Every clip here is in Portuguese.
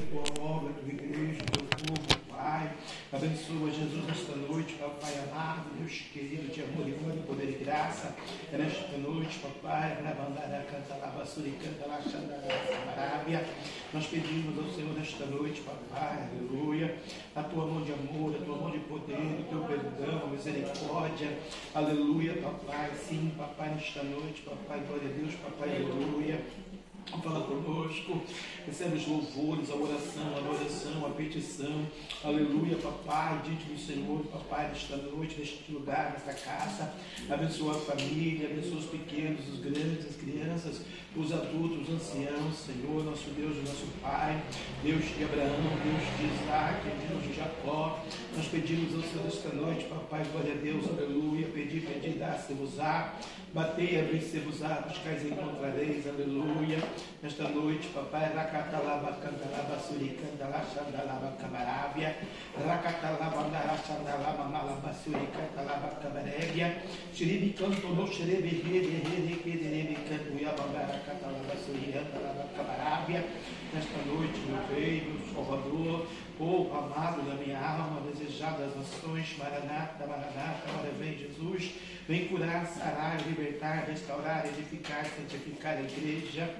a tua obra, a tua igreja, o teu povo, Pai. Abençoa, Jesus, nesta noite, Papai amado, Deus querido, de amor e glória, poder e graça. Nesta noite, Papai, Rabandara, canta lá, basuri, canta lá, Arábia. Nós pedimos ao Senhor nesta noite, Papai, aleluia, a tua mão de amor, a tua mão de poder, o teu perdão, misericórdia, aleluia, Papai. Sim, Papai, nesta noite, Papai, glória a Deus, Papai, aleluia. Fala conosco, recebe os louvores, a oração, a adoração, a petição, aleluia, papai, do Senhor, papai, nesta noite, neste lugar, nesta casa, abençoa a família, abençoa os pequenos, os grandes, as crianças, os adultos, os anciãos, Senhor, nosso Deus, nosso Pai, Deus de Abraão, Deus de Isaac, Deus de Jacó, nós pedimos ao Senhor esta noite, papai, glória a Deus, aleluia, pedir, pedir, dá-se-vos-á, batei, abrir-se-vos-á, buscais e encontrareis, aleluia, Nesta noite, papai, Rakatalaba, Cantalaba, Suricandala, Xandalaba, Camarávia, Rakatalaba, Andara, Xandalaba, Malaba, Suricandalaba, Camarébia, Xiribi, Canto, no Xerebi, Rede, Rede, Rede, Canto, Yabamba, Camarávia. Nesta noite, meu rei, salvador, povo amado da minha alma, desejado das nações, Maranata, Maranata, agora vem Jesus, vem curar, sarar, libertar, restaurar, edificar, santificar a igreja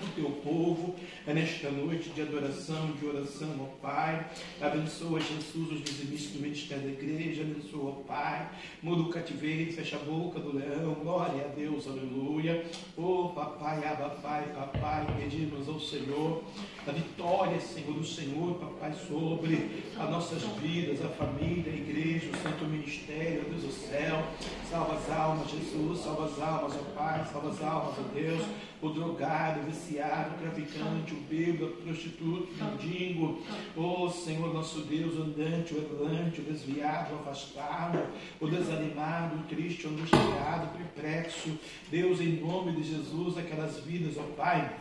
o teu povo, é nesta noite de adoração, de oração, ó Pai. Abençoa, Jesus, os dizimistas do ministério da igreja, abençoa, ó Pai. Muda o cativeiro, fecha a boca do leão, glória a Deus, aleluia. Ó Papai, Abba, Pai, Papai, pedimos ao Senhor a vitória, Senhor, do Senhor, Papai, sobre as nossas vidas, a família, a igreja, o santo ministério, Deus do céu. Salva as almas, Jesus, salva as almas, ó Pai, salva as almas, ó Deus o drogado, o viciado, o traficante, o bêbado, o prostituto, o mendigo, o Senhor nosso Deus, o andante, o errante, o desviado, o afastado, o desanimado, o triste, o angustiado, o perplexo. Deus, em nome de Jesus, aquelas vidas, ó Pai,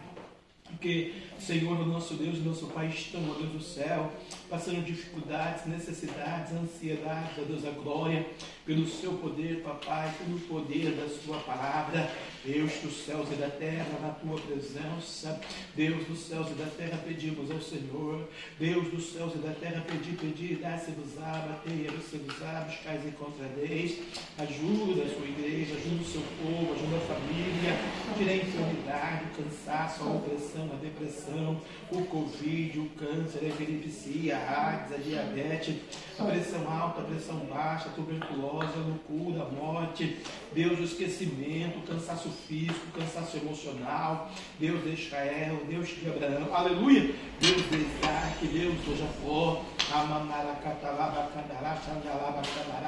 porque, Senhor, nosso Deus e nosso Pai estão, ó Deus do céu, passando dificuldades, necessidades, ansiedades, ó Deus da glória, pelo seu poder, papai, pelo poder da sua palavra. Deus dos céus e da terra, na tua presença. Deus dos céus e da terra, pedimos ao Senhor. Deus dos céus e da terra, pedi, pedi, dá-se-vos-á, batei, se-vos-á, buscais e encontrareis. Ajuda a sua igreja, ajuda o seu povo, ajuda a família. Tira a enfermidade, o cansaço, a opressão, a depressão, o Covid, o câncer, a epilepsia, a AIDS, a diabetes, a pressão alta, a pressão baixa, a tuberculose, a loucura, a morte. Deus, o esquecimento, o cansaço físico, cansaço emocional, Deus de Israel, Deus de Abraão, aleluia, Deus de Isaac, Deus de Amamaracatalaba, Candará, Xandalaba, Candará,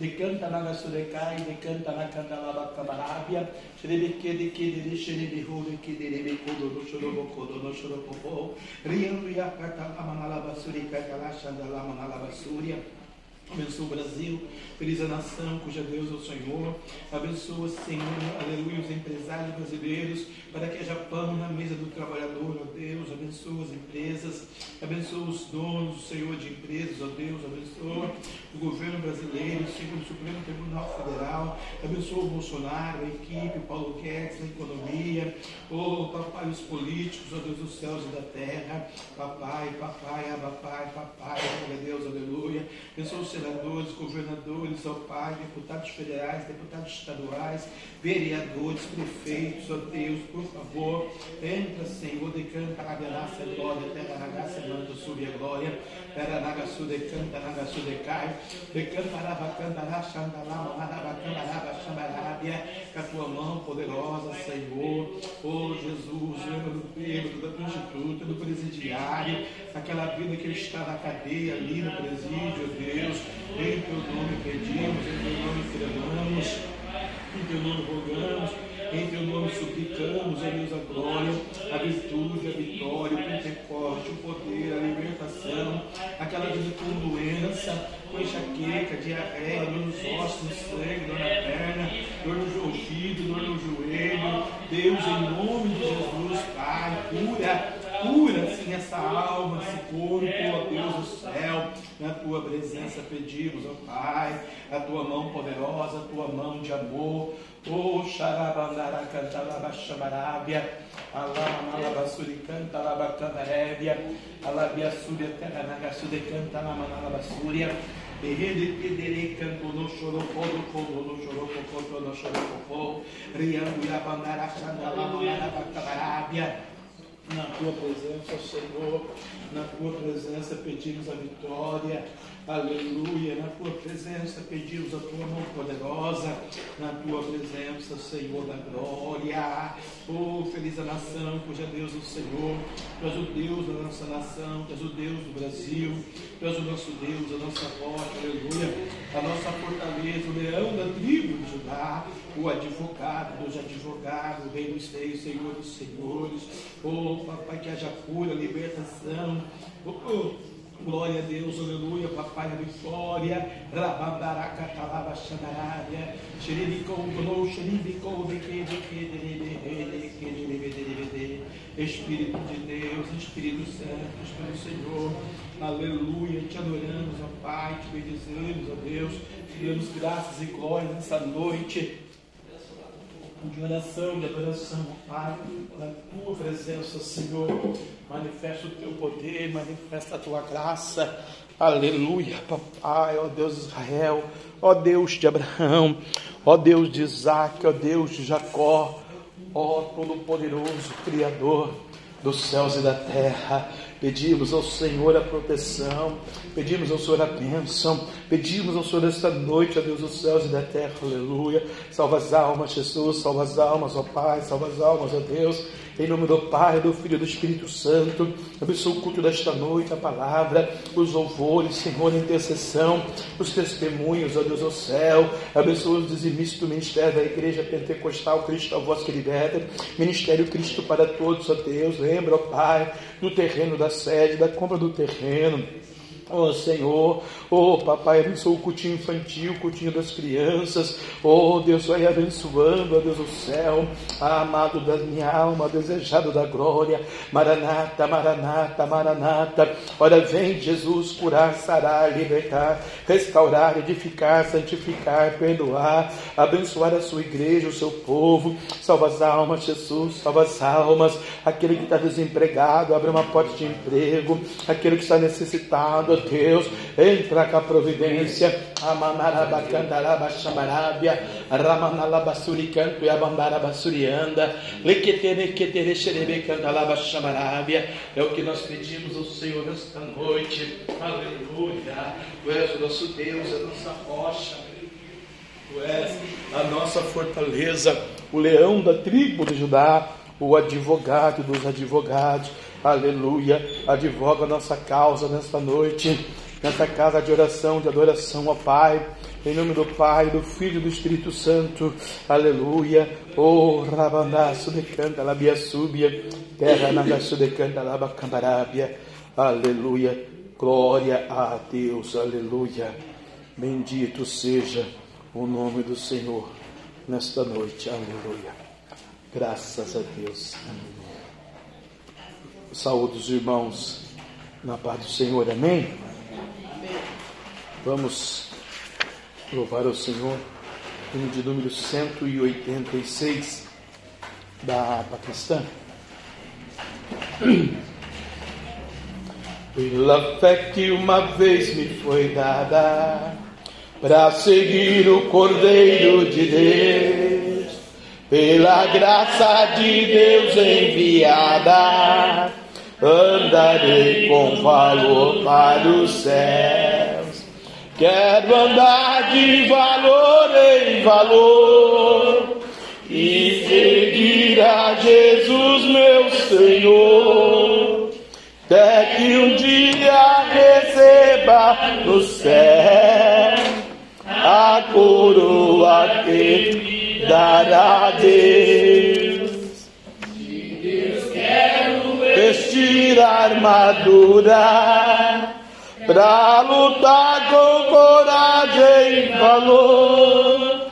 decanta na Vasurekai, decanta na Candalaba Camarábia, Xerebeque de que de Xere de Rulo, que de Rebe Codo, no Xorobo Codo, no Xorobo Rio, Ria, Catalama, Malabasurica, Calaxa, Andalama, Malabasuria, Abençoa o Brasil, feliz a nação cuja Deus é o Senhor. Abençoa, Senhor, aleluia, os empresários brasileiros, para que haja pão na mesa do trabalhador, ó Deus. Abençoa as empresas, abençoa os donos, o Senhor de empresas, ó Deus. Abençoa o governo brasileiro, Senhor, o Supremo Tribunal Federal. Abençoa o Bolsonaro, a equipe, o Paulo Guedes, a economia. Oh, papai, os políticos, ó Deus dos céus e da terra. Papai, papai, abapai, papai, glória a Deus, aleluia. Abençoa os senadores, governadores, ó Pai, deputados federais, deputados estaduais, vereadores, prefeitos, ó Deus, por favor, entra, Senhor, decanta a graça, glória, terra na graça, manto, sube a glória, terra na gaçu, decanta, na gaçu, decai, decanta, rabacanda, raxandalá, manabacanda, rabaxambarábia, com a tua mão poderosa, Senhor, oh Jesus, lembra do bêbado, da prostituta, do presidiário, aquela vida que está na cadeia ali no presídio, Deus, em teu nome pedimos, em teu nome clamamos, em teu nome rogamos, em teu nome suplicamos, ó Deus, a glória, a virtude, a vitória, o Pentecoste, o poder, a libertação, aquela vida com doença, com enxaqueca, diarreia, dor nos ossos, no sangue, dor na perna, dor no ouvido, dor no joelho. Deus, em nome de Jesus, Pai, cura Cura, Sim, essa alma, esse corpo, ó Deus do céu. Na tua presença pedimos, ó Pai, a tua mão poderosa, a tua mão de amor. Oh, xarabandara canta labaxamarábia. Alamalabasuri canta labacandarévia. Alabia súria cananagasude canta lamanalabasúria. Ele pedere canto no chorocó do fogo, no chorocó, no chorocó. Riangu yabandara xandala manarabacabarábia na tua presença, Senhor, na tua presença pedimos a vitória, aleluia, na tua presença pedimos a tua mão poderosa, na tua presença, Senhor da glória, oh, feliz a nação cuja Deus é o Senhor, tu és o Deus da nossa nação, tu és o Deus do Brasil, tu és o nosso Deus, a nossa rocha, aleluia, a nossa fortaleza, o leão da tribo de Judá, o advogado dos advogados, o rei dos reis, Senhor dos senhores, oh, papai, que haja cura, libertação, oh, oh Glória a Deus, aleluia, papai da vitória. Rabandaraca talaba xandarária. Xeribicou, gnou, xeribicou, Espírito de Deus, Espírito Santo, Espírito Senhor. Aleluia, te adoramos, ó Pai, te bendizemos, ó Deus. Te damos graças e glórias nessa noite de oração, de adoração, Pai, na tua presença, Senhor. Manifesta o teu poder, manifesta a tua graça. Aleluia, papai, ó Deus de Israel, ó Deus de Abraão, ó Deus de Isaac, ó Deus de Jacó, ó Todo-Poderoso, Criador dos céus e da terra. Pedimos ao Senhor a proteção, pedimos ao Senhor a bênção, pedimos ao Senhor esta noite, a Deus dos céus e da terra, aleluia. Salva as almas, Jesus, salva as almas, ó Pai, salva as almas, ó Deus. Em nome do Pai, do Filho e do Espírito Santo, abençoa o culto desta noite, a palavra, os louvores, Senhor, a intercessão, os testemunhos, ó Deus do céu, abençoa os dizimistas do ministério da Igreja Pentecostal, Cristo a voz que liberta, Ministério Cristo para todos, ó Deus, lembra, ó Pai, do terreno da sede, da compra do terreno, Oh Senhor, oh papai, abençoa o cultinho infantil, o cultinho das crianças. Oh Deus, vai abençoando, ó Deus do céu, amado da minha alma, desejado da glória. Maranata, Maranata, Maranata. Ora vem Jesus curar, sarar, libertar, restaurar, edificar, santificar, perdoar, abençoar a sua igreja, o seu povo. Salva as almas, Jesus, salva as almas. Aquele que está desempregado, abre uma porta de emprego. Aquele que está necessitado, Deus, entra com a providência. Amanarabacandarabashamarabia, Ramanalabasuricanto e Abandarabassurianda, Lequeterequetere xerebecandalabashamarabia. É o que nós pedimos ao Senhor nesta noite. Aleluia. Tu és o nosso Deus, a nossa rocha. Tu és a nossa fortaleza, o leão da tribo de Judá, o advogado dos advogados aleluia, advoga a nossa causa nesta noite, nessa casa de oração, de adoração, ó Pai, em nome do Pai, do Filho e do Espírito Santo, aleluia, oh, rabanaço de labia súbia, terra nagaço de canta, labacandarábia, aleluia, glória a Deus, aleluia, bendito seja o nome do Senhor nesta noite, aleluia, graças a Deus, amém. Saúde os irmãos na paz do Senhor, amém? Vamos louvar o Senhor, hino de número 186 da Paquistã. Pela fé que uma vez me foi dada, para seguir o Cordeiro de Deus, pela graça de Deus enviada andarei com valor para os céus. Quero andar de valor em valor e seguir a Jesus, meu Senhor. Até que um dia receba no céu a coroa que dará Deus vestir a armadura pra lutar com coragem e valor.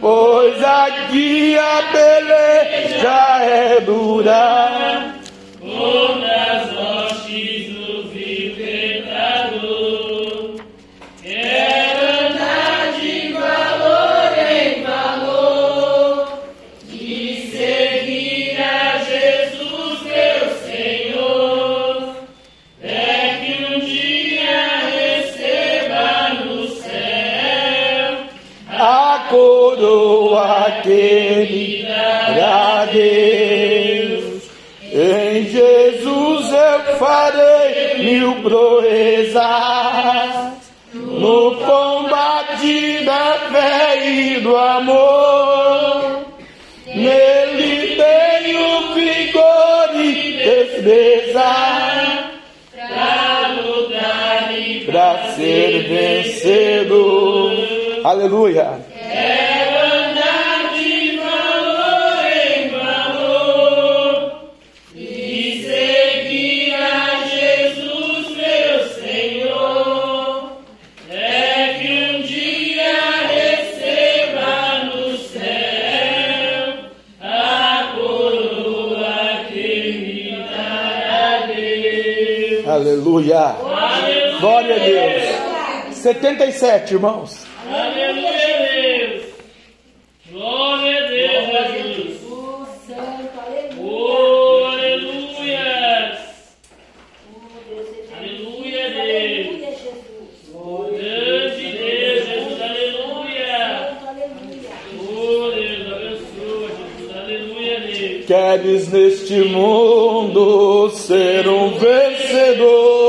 Pois aqui a peleja é dura. Coroa que ele dará a Deus. Em Jesus eu farei mil proezas no combate da fé e do amor. Nele tenho vigor e destreza pra lutar e para ser vencedor. Aleluia. Aleluia. Glória a Deus. 77, irmãos. Aleluia, Deus. Glória a Deus, Jesus. Oh, santo, aleluia. Oh, aleluia! Deus. Grande Deus, Jesus, aleluia! Deus, abençoa, Jesus, aleluia, Deus. Queres neste mundo ser um vencedor?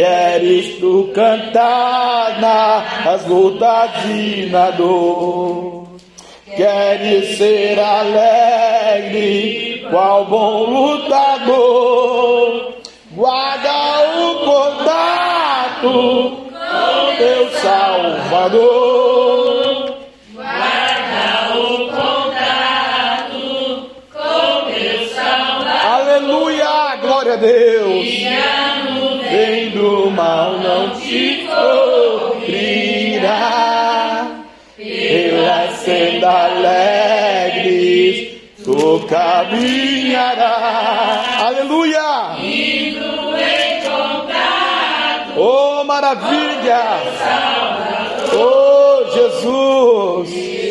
Queres tu cantar nas lutas e na dor? Queres ser alegre, qual bom lutador? Guarda o contato com teu Salvador. Guarda o contato com teu salvador. Aleluia, glória a Deus. E Vem do mal não te cobrirá. Pelas sendas alegres tu caminharás. Aleluia. em contato. Oh, maravilha. Oh, Jesus.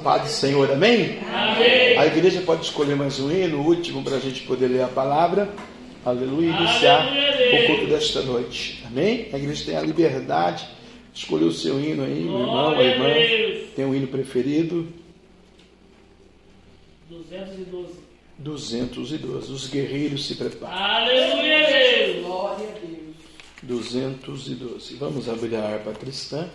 Paz do Senhor, amém? A igreja pode escolher mais um hino, o último, para a gente poder ler a palavra. Aleluia, iniciar o culto desta noite. Amém? A igreja tem a liberdade de escolher o seu hino aí, meu irmão, a irmã. Tem um hino preferido? 212. 212. Os guerreiros se preparam. Aleluia, Deus. Glória a Deus. 212. Vamos abrir a harpa cristã.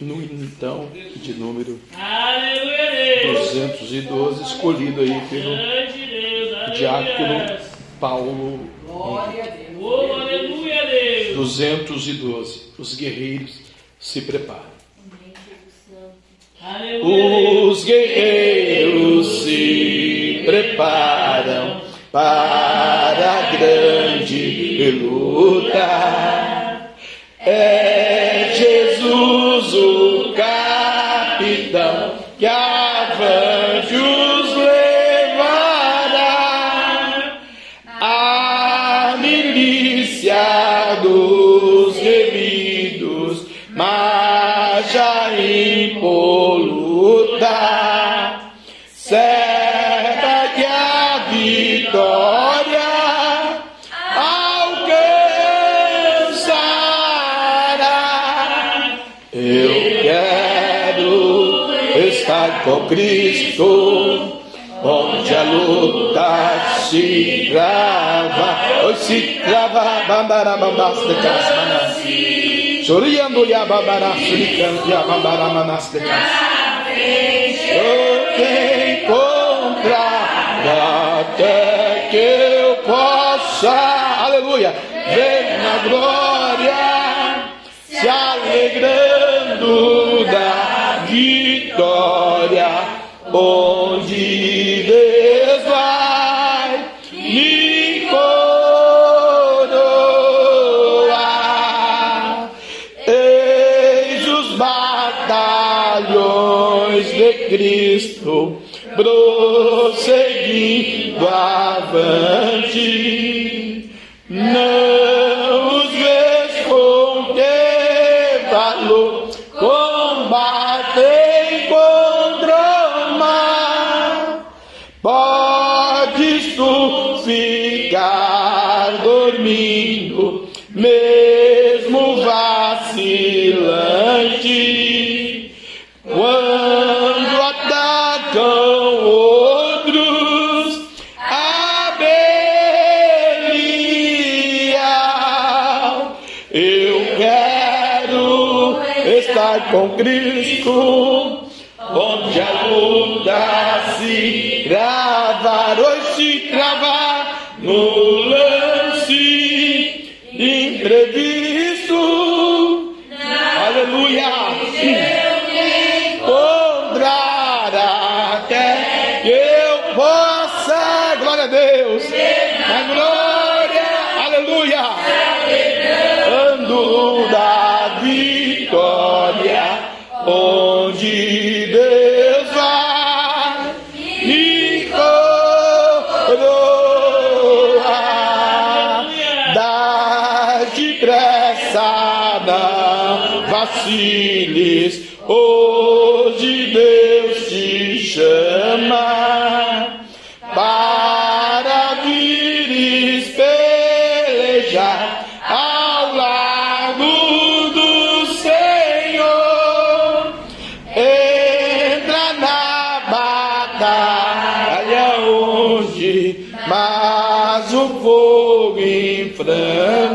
No então, de número Aleluia, Deus. 212, escolhido aí pelo diácono Paulo Glória a Deus. Oh, aleluia, Deus. 212. Os guerreiros se preparam. Os guerreiros se preparam para a grande luta. É Cristo. Onde a luta se trava, oi se trava, bandara bandas de casmanas. Choriando ya babara, suricando ya babara manas de. Eu te encontrar até que eu possa, aleluia, ver na glória, se alegrando da vitória, onde Deus vai me coroar. Eis os batalhões de Cristo prosseguindo avante. Com Cristo, vaciles, hoje Deus te chama para vires pelejar ao lado do Senhor. Entra na batalha onde mas o fogo inflama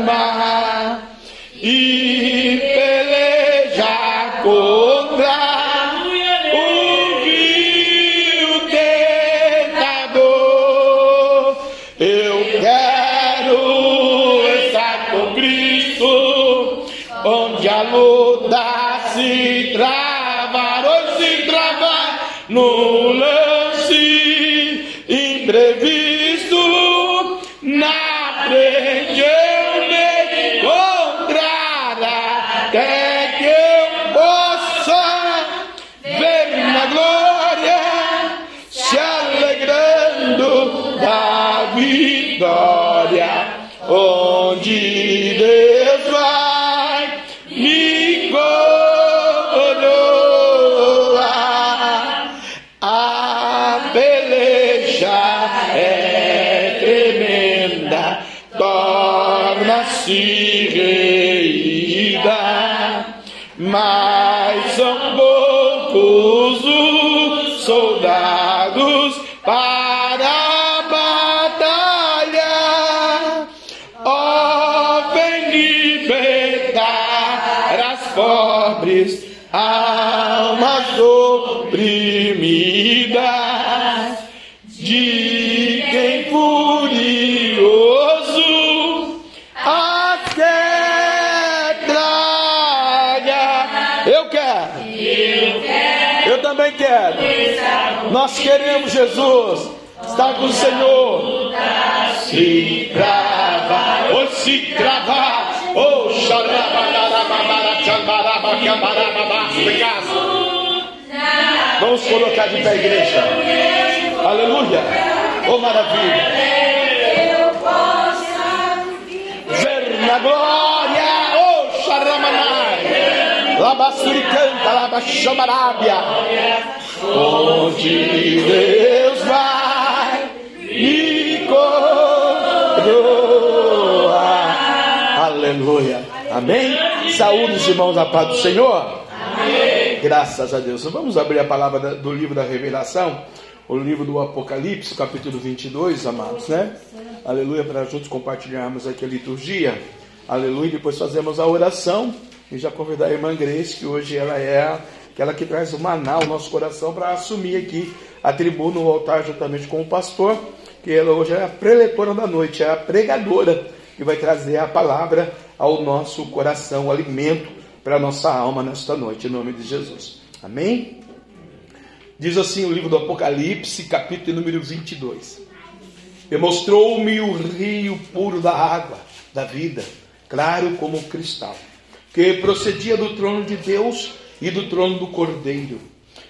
Nós queremos Jesus. Estar com o Senhor. Se trava, ou se travar, ou Vamos colocar de pé, igreja. Aleluia. Oh, maravilha. Ver na glória. Oh, xaramanai. Labassuri canta, labaxamarábia. Onde Deus vai me coroar. Aleluia. Amém? Saúde os irmãos da paz do Senhor. Graças a Deus. Vamos abrir a palavra do livro da Revelação, o livro do Apocalipse, capítulo 22, amados, né? Aleluia, para juntos compartilharmos aqui a liturgia. Aleluia, depois fazemos a oração e já convidar a irmã Grace, que hoje ela é aquela que traz o maná ao nosso coração para assumir aqui a tribuna, o altar, juntamente com o pastor, que ela hoje é a preletora da noite, é a pregadora que vai trazer a palavra ao nosso coração, o alimento para a nossa alma nesta noite, em nome de Jesus. Amém? Diz assim o livro do Apocalipse, capítulo número 22. E mostrou-me o rio puro da água, da vida, claro como cristal, que procedia do trono de Deus e do trono do Cordeiro.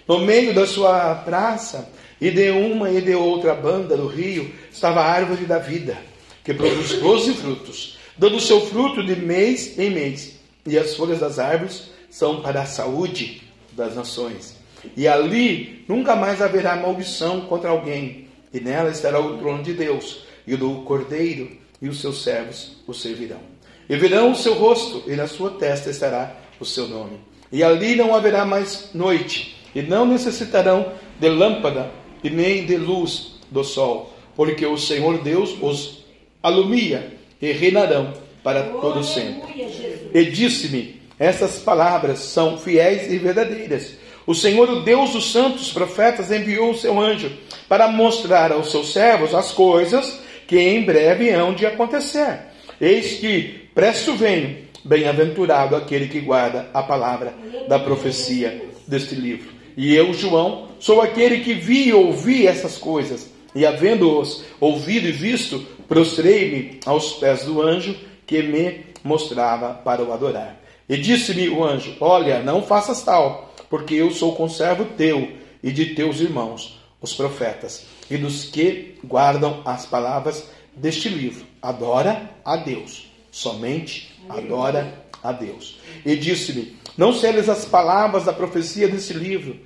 No meio da sua praça, e de uma e de outra banda do rio, estava a árvore da vida, que produz doze frutos, dando seu fruto de mês em mês. E as folhas das árvores são para a saúde das nações. E ali nunca mais haverá maldição contra alguém, e nela estará o trono de Deus e o do Cordeiro, e os seus servos o servirão. E verão o seu rosto, e na sua testa estará o seu nome. E ali não haverá mais noite, e não necessitarão de lâmpada e nem de luz do sol, porque o Senhor Deus os alumia e reinarão para todo sempre. E disse-me: Essas palavras são fiéis e verdadeiras. O Senhor, o Deus dos santos profetas, enviou o seu anjo para mostrar aos seus servos as coisas que em breve hão de acontecer. Eis que presto venho, bem-aventurado aquele que guarda a palavra da profecia deste livro. E eu, João, sou aquele que vi e ouvi essas coisas, e havendo-os ouvido e visto, prostrei-me aos pés do anjo que me mostrava para o adorar. E disse-me o anjo: Olha, não faças tal, porque eu sou conservo teu e de teus irmãos, os profetas, e dos que guardam as palavras deste livro. Adora a Deus, somente adora a Deus. E disse-me: Não seles as palavras da profecia desse livro,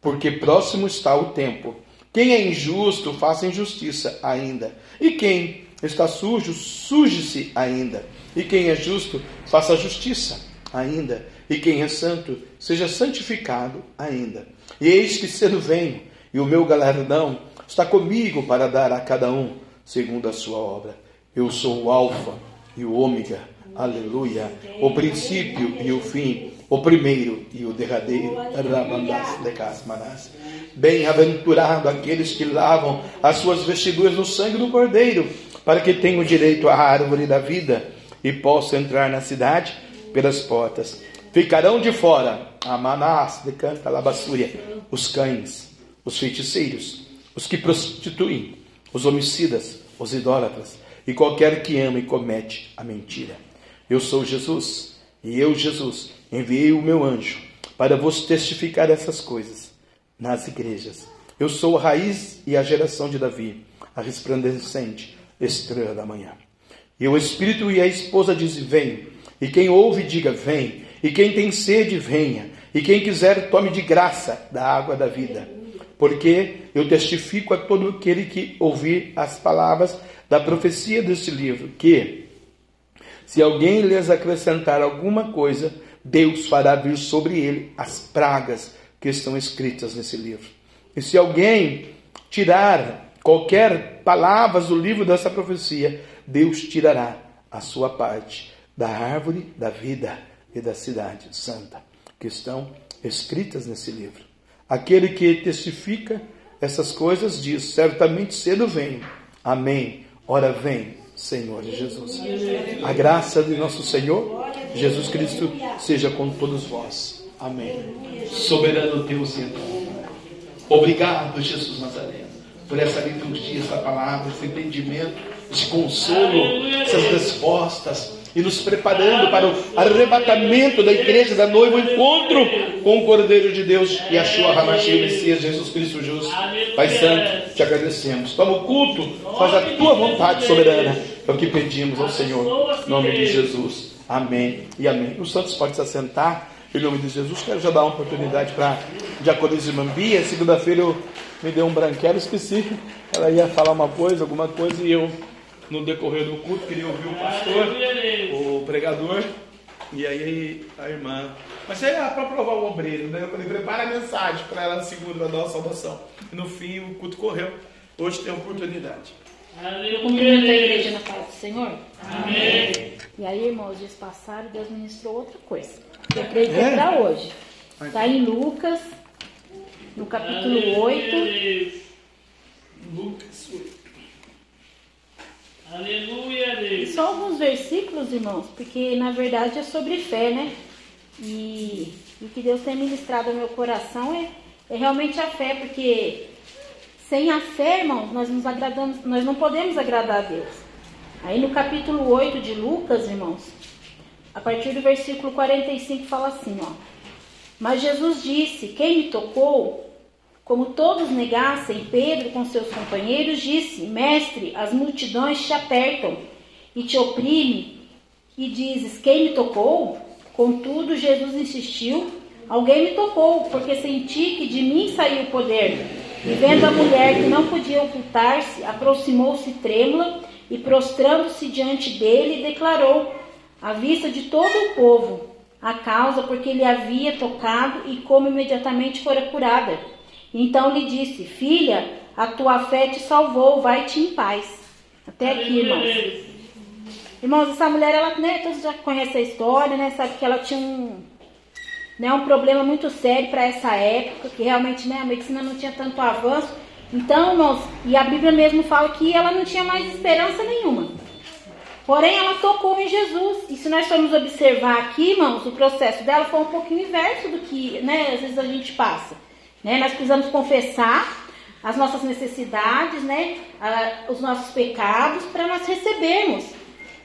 porque próximo está o tempo. Quem é injusto, faça injustiça ainda. E quem está sujo, suje-se ainda. E quem é justo, faça justiça ainda. E quem é santo, seja santificado ainda. E eis que cedo venho, e o meu galardão está comigo para dar a cada um segundo a sua obra. Eu sou o Alfa e o Ômega, aleluia, o princípio e o fim, o primeiro e o derradeiro. De. Bem-aventurado aqueles que lavam as suas vestiduras no sangue do Cordeiro, para que tenham direito à árvore da vida e possam entrar na cidade pelas portas. Ficarão de fora, Amanás, decanta Labassúria, os cães, os feiticeiros, os que prostituem, os homicidas, os idólatras e qualquer que ama e comete a mentira. Eu sou Jesus, e eu, Jesus, enviei o meu anjo para vos testificar essas coisas nas igrejas. Eu sou a raiz e a geração de Davi, a resplandecente estrela da manhã. E o Espírito e a esposa dizem: Vem. E quem ouve, diga: Vem. E quem tem sede, venha. E quem quiser, tome de graça da água da vida. Porque eu testifico a todo aquele que ouvir as palavras da profecia deste livro, que, se alguém lhes acrescentar alguma coisa, Deus fará vir sobre ele as pragas que estão escritas nesse livro. E se alguém tirar qualquer palavras do livro dessa profecia, Deus tirará a sua parte da árvore da vida e da cidade santa, que estão escritas nesse livro. Aquele que testifica essas coisas diz: certamente cedo venho. Amém. Ora vem, Senhor Jesus. A graça de nosso Senhor Jesus Cristo seja com todos vós. Amém. Soberano Deus e eterno. Obrigado, Jesus Nazareno, por essa liturgia, essa palavra, esse entendimento, esse consolo, essas respostas e nos preparando para o arrebatamento da igreja da noiva, o encontro com o Cordeiro de Deus e a sua Ramachia, Messias, Jesus Cristo justo. Pai Santo, te agradecemos. Toma o culto, faz a tua vontade soberana. É o que pedimos ao Senhor, em nome de Jesus. Amém e amém. Os santos podem se assentar. Em nome de Jesus, quero já dar uma oportunidade para a Diaconisa Mambia. Segunda-feira eu me dei um branquelo, esqueci. Ela ia falar uma coisa, alguma coisa, e eu, no decorrer do culto, queria ouvir o pastor, o pregador, e aí a irmã. Mas é para provar o obreiro, né? Eu falei, prepara a mensagem para ela segunda, para dar uma saudação. E no fim o culto correu. Hoje tem oportunidade. Eu cumprimento a igreja na paz do Senhor. Amém. E aí, irmãos, dias passaram, Deus ministrou outra coisa. Eu creio que é para hoje. Está em Lucas, no capítulo 8. Lucas 8. Aleluia, Deus. Só alguns versículos, irmãos, porque na verdade é sobre fé, né? E o que Deus tem ministrado ao meu coração é, é realmente a fé, porque sem a fé, irmãos, nós nos agradamos, nós não podemos agradar a Deus. Aí no capítulo 8 de Lucas, irmãos, a partir do versículo 45 fala assim, ó. Mas Jesus disse: Quem me tocou? Como todos negassem, Pedro com seus companheiros disse: Mestre, as multidões te apertam e te oprimem, e dizes: Quem me tocou? Contudo, Jesus insistiu: Alguém me tocou, porque senti que de mim saiu o poder. E vendo a mulher que não podia ocultar-se, aproximou-se trêmula e, prostrando-se diante dele, declarou, à vista de todo o povo, a causa porque ele havia tocado e como imediatamente fora curada. Então lhe disse: Filha, a tua fé te salvou, vai-te em paz. Até aqui, irmãos. Irmãos, essa mulher, ela, né, todos já conhecem a história, né, sabe que ela tinha um, né, um problema muito sério para essa época, que realmente, né, a medicina não tinha tanto avanço. Então, irmãos, e a Bíblia mesmo fala que ela não tinha mais esperança nenhuma. Porém, ela tocou em Jesus. E se nós formos observar aqui, irmãos, o processo dela foi um pouquinho inverso do que, né, às vezes a gente passa. Né? Nós precisamos confessar as nossas necessidades, né, a, os nossos pecados, para nós recebermos.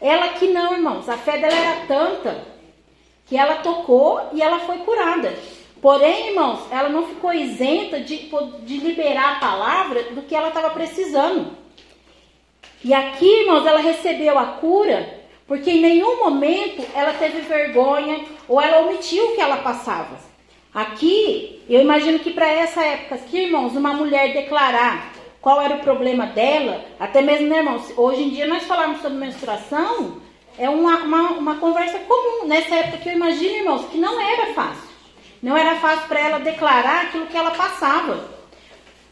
Ela que não, irmãos, a fé dela era tanta que ela tocou e ela foi curada. Porém, irmãos, ela não ficou isenta de, de liberar a palavra do que ela estava precisando. E aqui, irmãos, ela recebeu a cura porque em nenhum momento ela teve vergonha ou ela omitiu o que ela passava. Aqui, eu imagino que para essa época aqui, irmãos, uma mulher declarar qual era o problema dela, até mesmo, né, irmãos, hoje em dia nós falamos sobre menstruação, é uma, uma, uma conversa comum. Nessa época que eu imagino, irmãos, que não era fácil. Não era fácil para ela declarar aquilo que ela passava.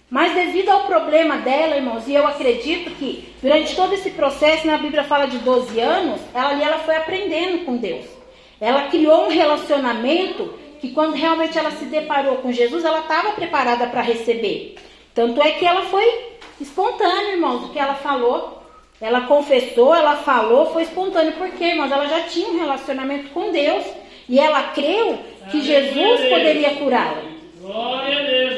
Mas devido ao problema dela, irmãos, e eu acredito que durante todo esse processo, na Bíblia fala de 12 anos, ela ali ela foi aprendendo com Deus. Ela criou um relacionamento que quando realmente ela se deparou com Jesus, ela estava preparada para receber. Tanto é que ela foi espontânea, irmãos, o que ela falou. Ela confessou, ela falou, foi espontâneo. Por quê, irmãos? Ela já tinha um relacionamento com Deus. E ela creu que Jesus poderia curá-la.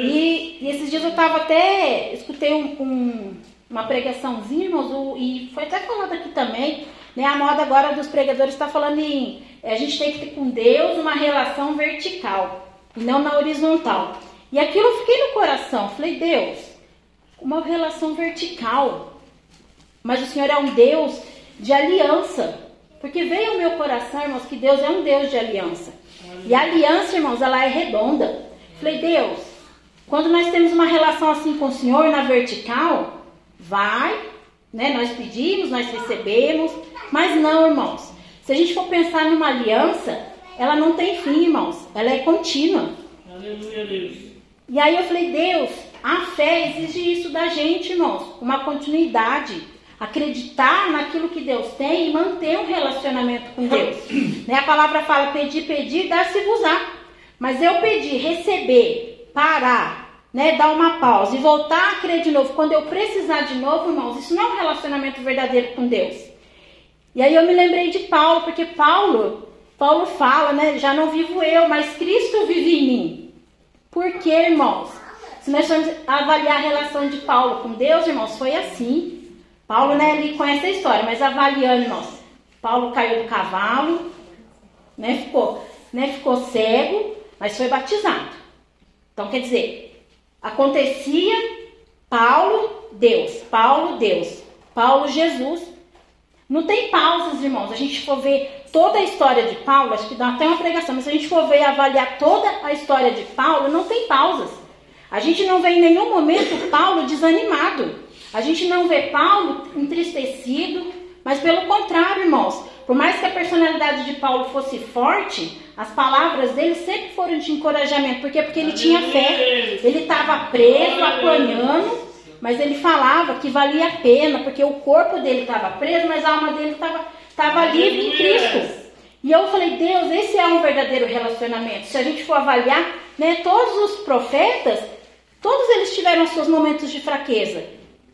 E, e esses dias eu estava até, escutei um, um, uma pregaçãozinha, irmãos, o- e foi até falado aqui também, né? A moda agora dos pregadores está falando em a gente tem que ter com Deus uma relação vertical e não na horizontal. E aquilo eu fiquei no coração, falei, Deus, uma relação vertical. Mas o Senhor é um Deus de aliança. Porque veio ao meu coração, irmãos, que Deus é um Deus de aliança. E a aliança, irmãos, ela é redonda. Falei, Deus, quando nós temos uma relação assim com o Senhor na vertical, vai, né? Nós pedimos, nós recebemos, mas não, irmãos. Se a gente for pensar numa aliança, ela não tem fim, irmãos. Ela é contínua. Aleluia, Deus. E aí eu falei, Deus, a fé exige isso da gente, irmãos, uma continuidade. Acreditar naquilo que Deus tem e manter um relacionamento com Deus. né? A palavra fala pedir, pedir, dar-se-vos-á. Mas eu pedir, receber, parar, né? dar uma pausa e voltar a crer de novo, quando eu precisar de novo, irmãos, isso não é um relacionamento verdadeiro com Deus. E aí eu me lembrei de Paulo, porque Paulo, Paulo fala, né? Já não vivo eu, mas Cristo vive em mim. Por quê, irmãos? Se nós formos avaliar a relação de Paulo com Deus, irmãos, foi assim. Paulo, né, ele conhece a história, mas avaliando, irmãos, Paulo caiu do cavalo, né, ficou, né, ficou cego, mas foi batizado. Então, quer dizer, acontecia Paulo, Deus, Paulo, Deus, Paulo, Jesus. Não tem pausas, irmãos. A gente for ver toda a história de Paulo, acho que dá até uma pregação, mas se a gente for ver avaliar toda a história de Paulo, não tem pausas. A gente não vê em nenhum momento Paulo desanimado. A gente não vê Paulo entristecido, mas pelo contrário, irmãos. Por mais que a personalidade de Paulo fosse forte, as palavras dele sempre foram de encorajamento. Por quê? Porque ele tinha fé. Ele estava preso, apanhando, mas ele falava que valia a pena, porque o corpo dele estava preso, mas a alma dele estava livre em Cristo. E eu falei, Deus, esse é um verdadeiro relacionamento. Se a gente for avaliar, né, todos os profetas, todos eles tiveram seus momentos de fraqueza.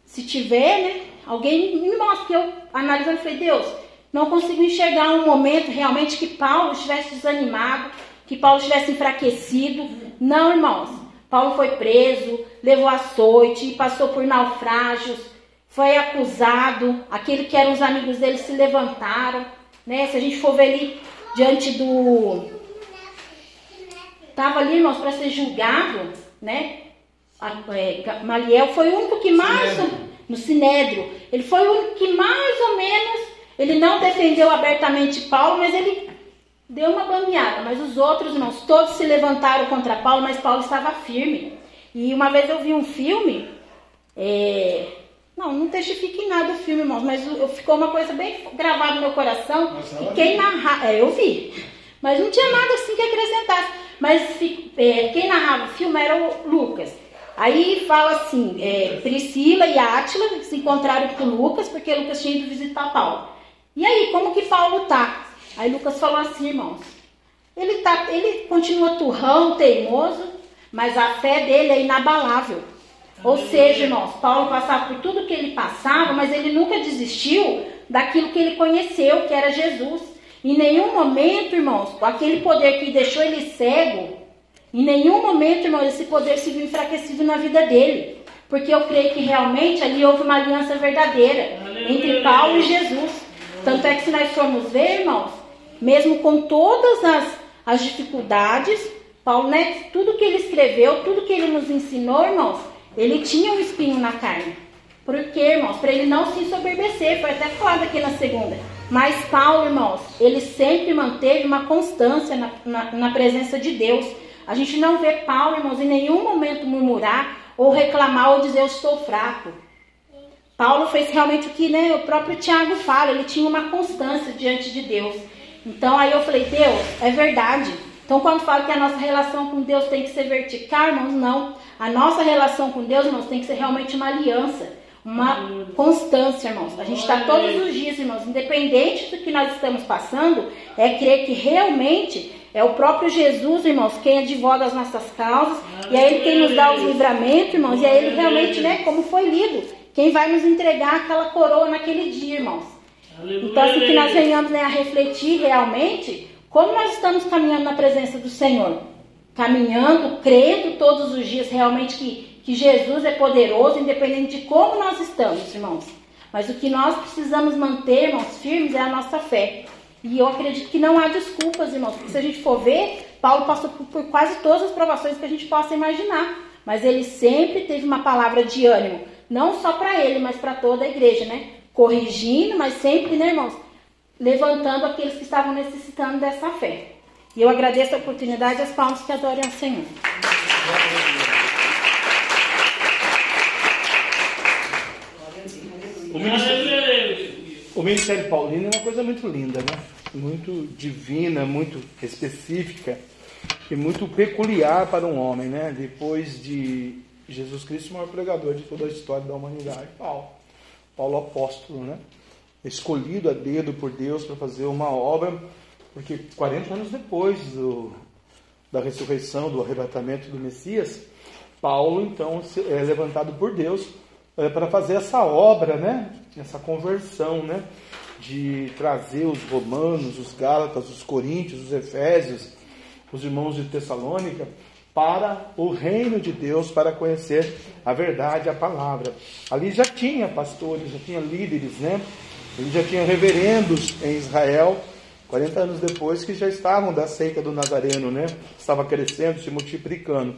Se tiver, né, alguém me mostra que eu analisando, falei, Deus, não consigo enxergar um momento realmente que Paulo estivesse desanimado, que Paulo estivesse enfraquecido. Não, irmãos. Paulo foi preso, levou açoite, passou por naufrágios, foi acusado. Aquele que eram os amigos dele se levantaram. Né? Se a gente for ver ali diante do. Estava ali, irmãos, para ser julgado, né? É, Maliel foi o único que mais. Sinédrio. No Sinédrio. Ele foi o único que mais ou menos. Ele não defendeu abertamente Paulo, mas ele deu uma bambeada. Mas os outros, irmãos, todos se levantaram contra Paulo, mas Paulo estava firme. E uma vez eu vi um filme. é, Não, não testifique em nada o filme, irmãos, mas ficou uma coisa bem gravada no meu coração. E quem viu. narra... É, eu vi. Mas não tinha nada assim que acrescentasse. Mas é, quem narrava o filme era o Lucas. Aí fala assim, é, Priscila e Átila se encontraram com Lucas, porque Lucas tinha ido visitar Paulo. E aí, como que Paulo tá? Aí Lucas falou assim, irmãos, ele, tá, ele continua turrão, teimoso, mas a fé dele é inabalável. Ou seja, irmãos, Paulo passava por tudo que ele passava, mas ele nunca desistiu daquilo que ele conheceu, que era Jesus. Em nenhum momento, irmãos, aquele poder que deixou ele cego, em nenhum momento, irmãos, esse poder se viu enfraquecido na vida dele. Porque eu creio que realmente ali houve uma aliança verdadeira entre Paulo e Jesus. Tanto é que se nós formos ver, irmãos, mesmo com todas as, as dificuldades, Paulo, né, tudo que ele escreveu, tudo que ele nos ensinou, irmãos, ele tinha um espinho na carne. Por quê, irmãos? Para ele não se ensoberbecer, foi até falado aqui na segunda. Mas Paulo, irmãos, ele sempre manteve uma constância na, na, na presença de Deus. A gente não vê Paulo, irmãos, em nenhum momento murmurar ou reclamar ou dizer eu estou fraco. Paulo fez realmente o que né, o próprio Tiago fala, ele tinha uma constância diante de Deus. Então aí eu falei, Deus, é verdade. Então quando fala que a nossa relação com Deus tem que ser vertical, irmãos, não. A nossa relação com Deus, irmãos, tem que ser realmente uma aliança, uma constância, irmãos. A gente está todos os dias, irmãos, independente do que nós estamos passando, é crer que realmente é o próprio Jesus, irmãos, quem advoga as nossas causas, e é Ele quem nos dá os livramentos, irmãos, e é Ele realmente, né, como foi lido, quem vai nos entregar aquela coroa naquele dia, irmãos. Então, assim, que nós venhamos né, a refletir realmente como nós estamos caminhando na presença do Senhor. Caminhando, crendo todos os dias realmente que, que Jesus é poderoso, independente de como nós estamos, irmãos. Mas o que nós precisamos manter, irmãos, firmes é a nossa fé. E eu acredito que não há desculpas, irmãos, porque se a gente for ver, Paulo passou por, por quase todas as provações que a gente possa imaginar. Mas ele sempre teve uma palavra de ânimo, não só para ele, mas para toda a igreja, né? Corrigindo, mas sempre, né, irmãos? Levantando aqueles que estavam necessitando dessa fé. E eu agradeço a oportunidade e as palmas que adorem ao Senhor. O ministério, o ministério paulino é uma coisa muito linda, né? Muito divina, muito específica e muito peculiar para um homem, né? Depois de Jesus Cristo, o maior pregador de toda a história da humanidade, Paulo. Paulo apóstolo, né? Escolhido a dedo por Deus para fazer uma obra, porque 40 anos depois do, da ressurreição, do arrebatamento do Messias, Paulo então é levantado por Deus é, para fazer essa obra, né? Essa conversão, né? De trazer os romanos, os gálatas, os coríntios, os efésios, os irmãos de Tessalônica para o reino de Deus, para conhecer a verdade, a palavra. Ali já tinha pastores, já tinha líderes, né? Ele já tinha reverendos em Israel, 40 anos depois, que já estavam da seita do Nazareno, né? Estava crescendo, se multiplicando.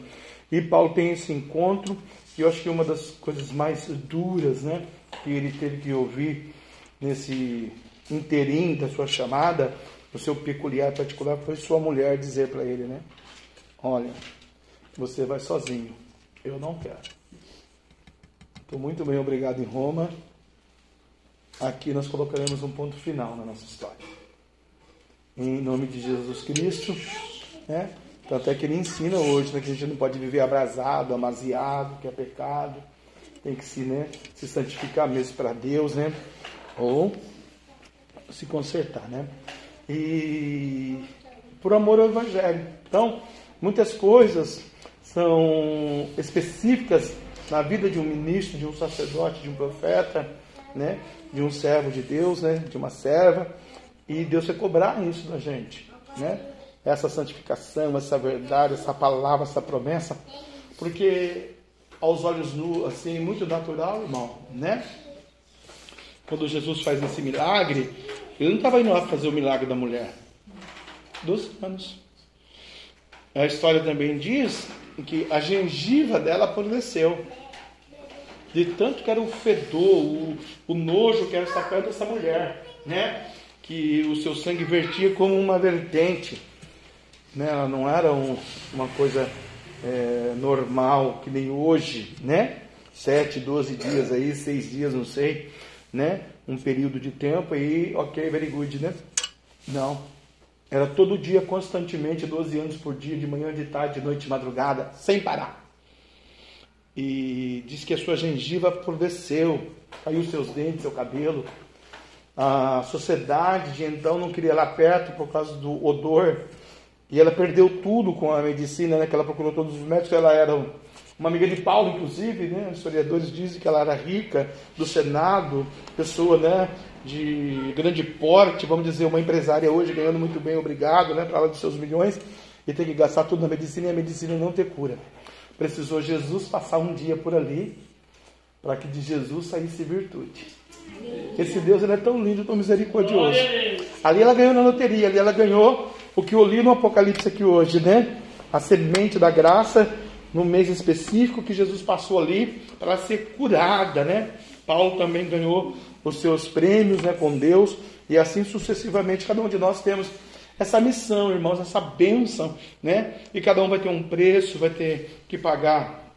E Paulo tem esse encontro, que eu acho que uma das coisas mais duras, né? Que ele teve que ouvir nesse interim da sua chamada, o seu peculiar particular, foi sua mulher dizer para ele, né? Olha, você vai sozinho. Eu não quero. Estou muito bem obrigado em Roma. Aqui nós colocaremos um ponto final na nossa história. Em nome de Jesus Cristo, né? Tanto é que ele ensina hoje né, que a gente não pode viver abrasado, amaziado, que é pecado. Tem que se, né, se santificar mesmo para Deus, né? Ou se consertar, né? E por amor ao Evangelho. Então, muitas coisas são específicas na vida de um ministro, de um sacerdote, de um profeta, né? De um servo de Deus, né? De uma serva. E Deus vai cobrar isso da gente, né? Essa santificação, essa verdade, essa palavra, essa promessa, porque aos olhos nu, assim, muito natural, irmão, né? Quando Jesus faz esse milagre, ele não estava indo lá fazer o milagre da mulher. Doze anos. A história também diz que a gengiva dela apodreceu. De tanto que era o fedor, o, o nojo que era perto dessa mulher, né? Que o seu sangue vertia como uma vertente. Né? Ela não era um, uma coisa é, normal, que nem hoje, né? Sete, doze dias aí, seis dias, não sei, né? Um período de tempo aí, ok, very good, né? Não. Era todo dia, constantemente, 12 anos por dia, de manhã, de tarde, de noite, de madrugada, sem parar. E diz que a sua gengiva apodreceu, caiu seus dentes, seu cabelo. A sociedade de então não queria lá perto por causa do odor. E ela perdeu tudo com a medicina, né? Que ela procurou todos os médicos. Ela era uma amiga de Paulo, inclusive, né? Historiadores dizem que ela era rica, do Senado, pessoa, né? De grande porte, vamos dizer, uma empresária hoje ganhando muito bem, obrigado, né? Para ela dos seus milhões e ter que gastar tudo na medicina e a medicina não ter cura. Precisou Jesus passar um dia por ali para que de Jesus saísse virtude. Esse Deus ele é tão lindo, tão misericordioso. Ali ela ganhou na loteria, ali ela ganhou o que eu li no Apocalipse aqui hoje, né? A semente da graça no mês específico que Jesus passou ali para ser curada, né? Paulo também ganhou os seus prêmios, né, com Deus e assim sucessivamente. Cada um de nós temos essa missão, irmãos, essa bênção, né? E cada um vai ter um preço, vai ter que pagar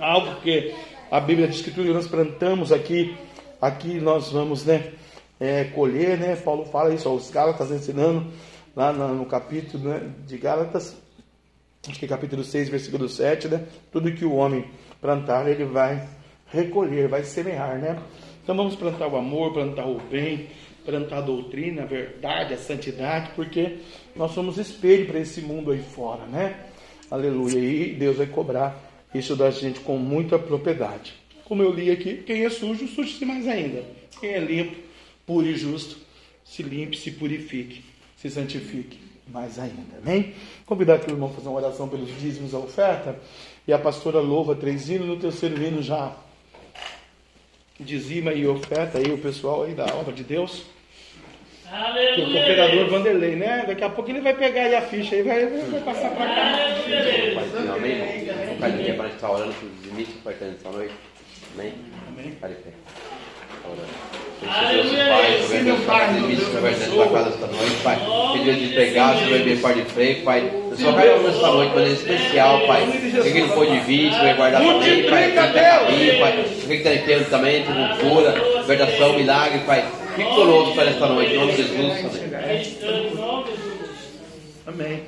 algo que a Bíblia diz que tudo que nós plantamos aqui, aqui nós vamos, né, é, colher, né? Paulo fala isso aos Gálatas, ensinando lá no, no capítulo né, de Gálatas, acho que é capítulo 6, versículo 7, né? Tudo que o homem plantar, ele vai recolher, vai semear, né? Então vamos plantar o amor, plantar o bem, plantar a doutrina, a verdade, a santidade, porque nós somos espelho para esse mundo aí fora, né? Aleluia. E Deus vai cobrar isso da gente com muita propriedade. como eu li aqui, quem é sujo, suje-se mais ainda. Quem é limpo, puro e justo, se limpe, se purifique, se santifique mais ainda. Amém? Convidar aqui o irmão a fazer uma oração pelos dízimos da oferta. E a pastora louva três hinos, no terceiro hino já dizima e oferta aí o pessoal aí da obra de Deus. Que o Aleluia. cooperador Vanderlei, né? Daqui a pouco ele vai pegar aí a ficha aí, vai, vai passar para cá. Aleluia. Amém, irmão? Pai, do dia para estar orando pelos limites importantes essa noite. Amém? Amém. Pare pé. Orando. Aleluia. Pai, Sim, Senhor, meu Deus, Pai, Pai, meu limites Deus, conversa abençoa. nesta casa esta noite, Pai. Pedido de pregar, Senhor, vai ver par de freio, Pai. Eu só quero nesta noite, de maneira especial, Pai. Quem que não pôde vir, Senhor, vai guardar também, Pai. Quem Multiplica, está caminho, Pai. Quem está enfermo também, tudo cura, libertação, milagre, Pai. Fique conosco, Pai, nesta noite, em nome de Jesus, amém. Em nome de Jesus. Amém.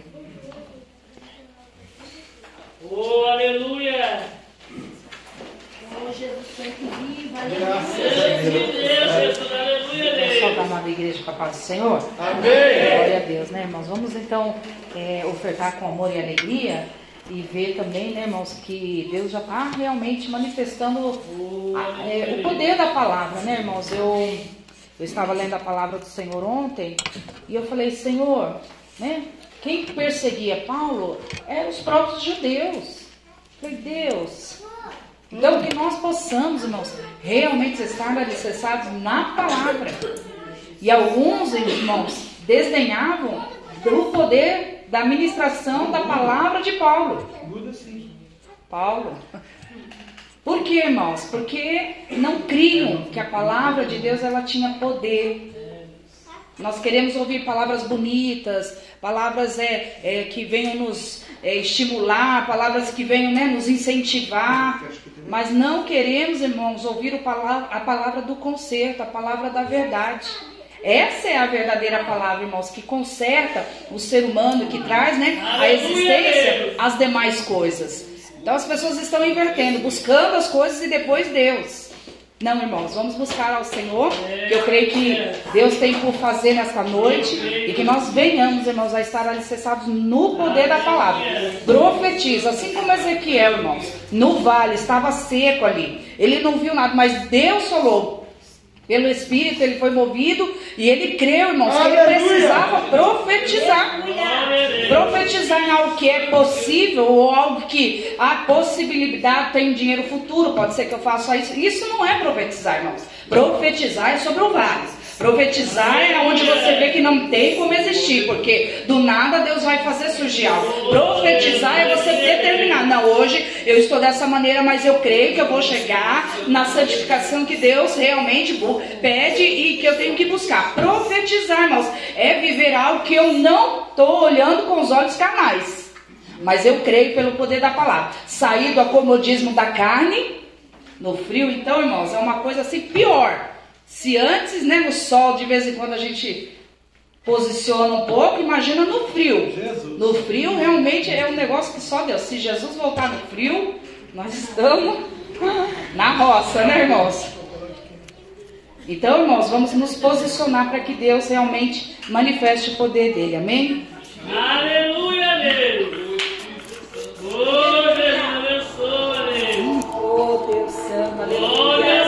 Oh, aleluia. Oh, Jesus viva, Graças Deus, a aleluia, amada igreja com a paz do Senhor. Amém. Glória a Deus, né, irmãos? Vamos então é, ofertar com amor e alegria e ver também, né, irmãos, que Deus já está realmente manifestando a- é, o poder da palavra, né, irmãos? Eu, eu estava lendo a palavra do Senhor ontem e eu falei, Senhor, né? Quem perseguia Paulo eram os próprios judeus. Eu Falei, Deus, então, que nós possamos, irmãos, realmente estar alicerçados na palavra. E alguns, irmãos, desdenhavam do poder da ministração da palavra de Paulo. Paulo. Por quê, irmãos? Porque não criam que a palavra de Deus ela tinha poder. Nós queremos ouvir palavras bonitas, palavras é, é, que venham nos é, estimular, palavras que venham né, nos incentivar, mas não queremos, irmãos, ouvir a palavra do conserto, a palavra da verdade. Essa é a verdadeira palavra, irmãos, que conserta o ser humano, que traz né, a existência às demais coisas. Então as pessoas estão invertendo, buscando as coisas e depois Deus. Não, irmãos, vamos buscar ao Senhor, que eu creio que Deus tem por fazer nesta noite e que nós venhamos, irmãos, a estar alicerçados no poder da palavra. Profetiza, assim como Ezequiel, irmãos, no vale, estava seco ali. Ele não viu nada, mas Deus falou. Pelo Espírito, ele foi movido e ele creu, irmãos, que ele precisava profetizar. Profetizar em algo que é possível ou algo que há possibilidade, tem dinheiro futuro, pode ser que eu faça isso. Isso não é profetizar, irmãos. Profetizar é sobre o vale. Profetizar é onde você vê que não tem como existir, porque do nada Deus vai fazer surgir algo. Profetizar é você determinar. Não, hoje eu estou dessa maneira, mas eu creio que eu vou chegar na santificação que Deus realmente pede e que eu tenho que buscar. Profetizar, irmãos, é viver algo que eu não estou olhando com os olhos carnais. Mas eu creio pelo poder da palavra. Sair do acomodismo da carne no frio, então, irmãos, é uma coisa assim pior. Se antes, né, no sol, de vez em quando a gente posiciona um pouco, imagina no frio. Jesus. No frio, realmente é um negócio que só Deus. Se Jesus voltar no frio, nós estamos na roça, né, irmãos? Então, irmãos, vamos nos posicionar para que Deus realmente manifeste o poder dele. Amém? Aleluia, Deus. Oh, Deus. Oh, Deus Santo, Glória,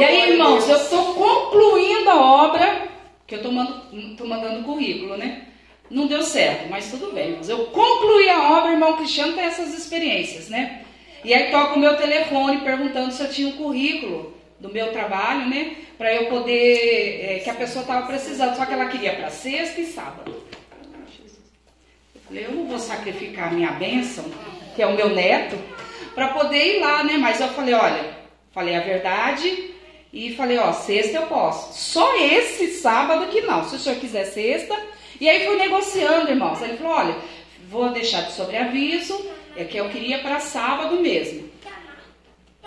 E aí, irmãos, eu estou concluindo a obra, que eu estou mandando, currículo, né? Não deu certo, mas tudo bem, irmãos. Eu concluí a obra, irmão Cristiano tem essas experiências, né? E aí toca o meu telefone perguntando se eu tinha um currículo do meu trabalho, né? Para eu poder, é, que a pessoa estava precisando, só que ela queria para sexta e sábado. Eu falei, eu não vou sacrificar a minha bênção, que é o meu neto, para poder ir lá, né? Mas eu falei, olha, falei a verdade e falei, ó, sexta eu posso. Só esse sábado que não. Se o senhor quiser sexta. E aí fui negociando, irmãos. Aí ele falou, olha, vou deixar de sobreaviso, é que eu queria para sábado mesmo.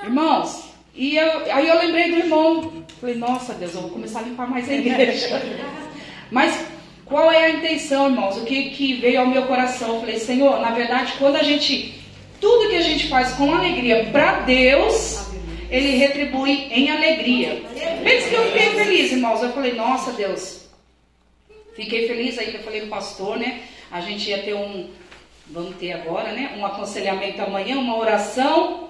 Irmãos, e eu, aí eu lembrei do irmão. Falei, nossa Deus, eu vou começar a limpar mais a igreja. Mas qual é a intenção, irmãos? O que, que veio ao meu coração? Eu falei, Senhor, na verdade, quando a gente. Tudo que a gente faz com alegria para Deus, Ele retribui em alegria. Mesmo que eu fiquei feliz, irmãos. Eu falei, nossa Deus. Fiquei feliz ainda, falei pro pastor, né? A gente ia ter um. Vamos ter agora, né? Um aconselhamento amanhã, uma oração.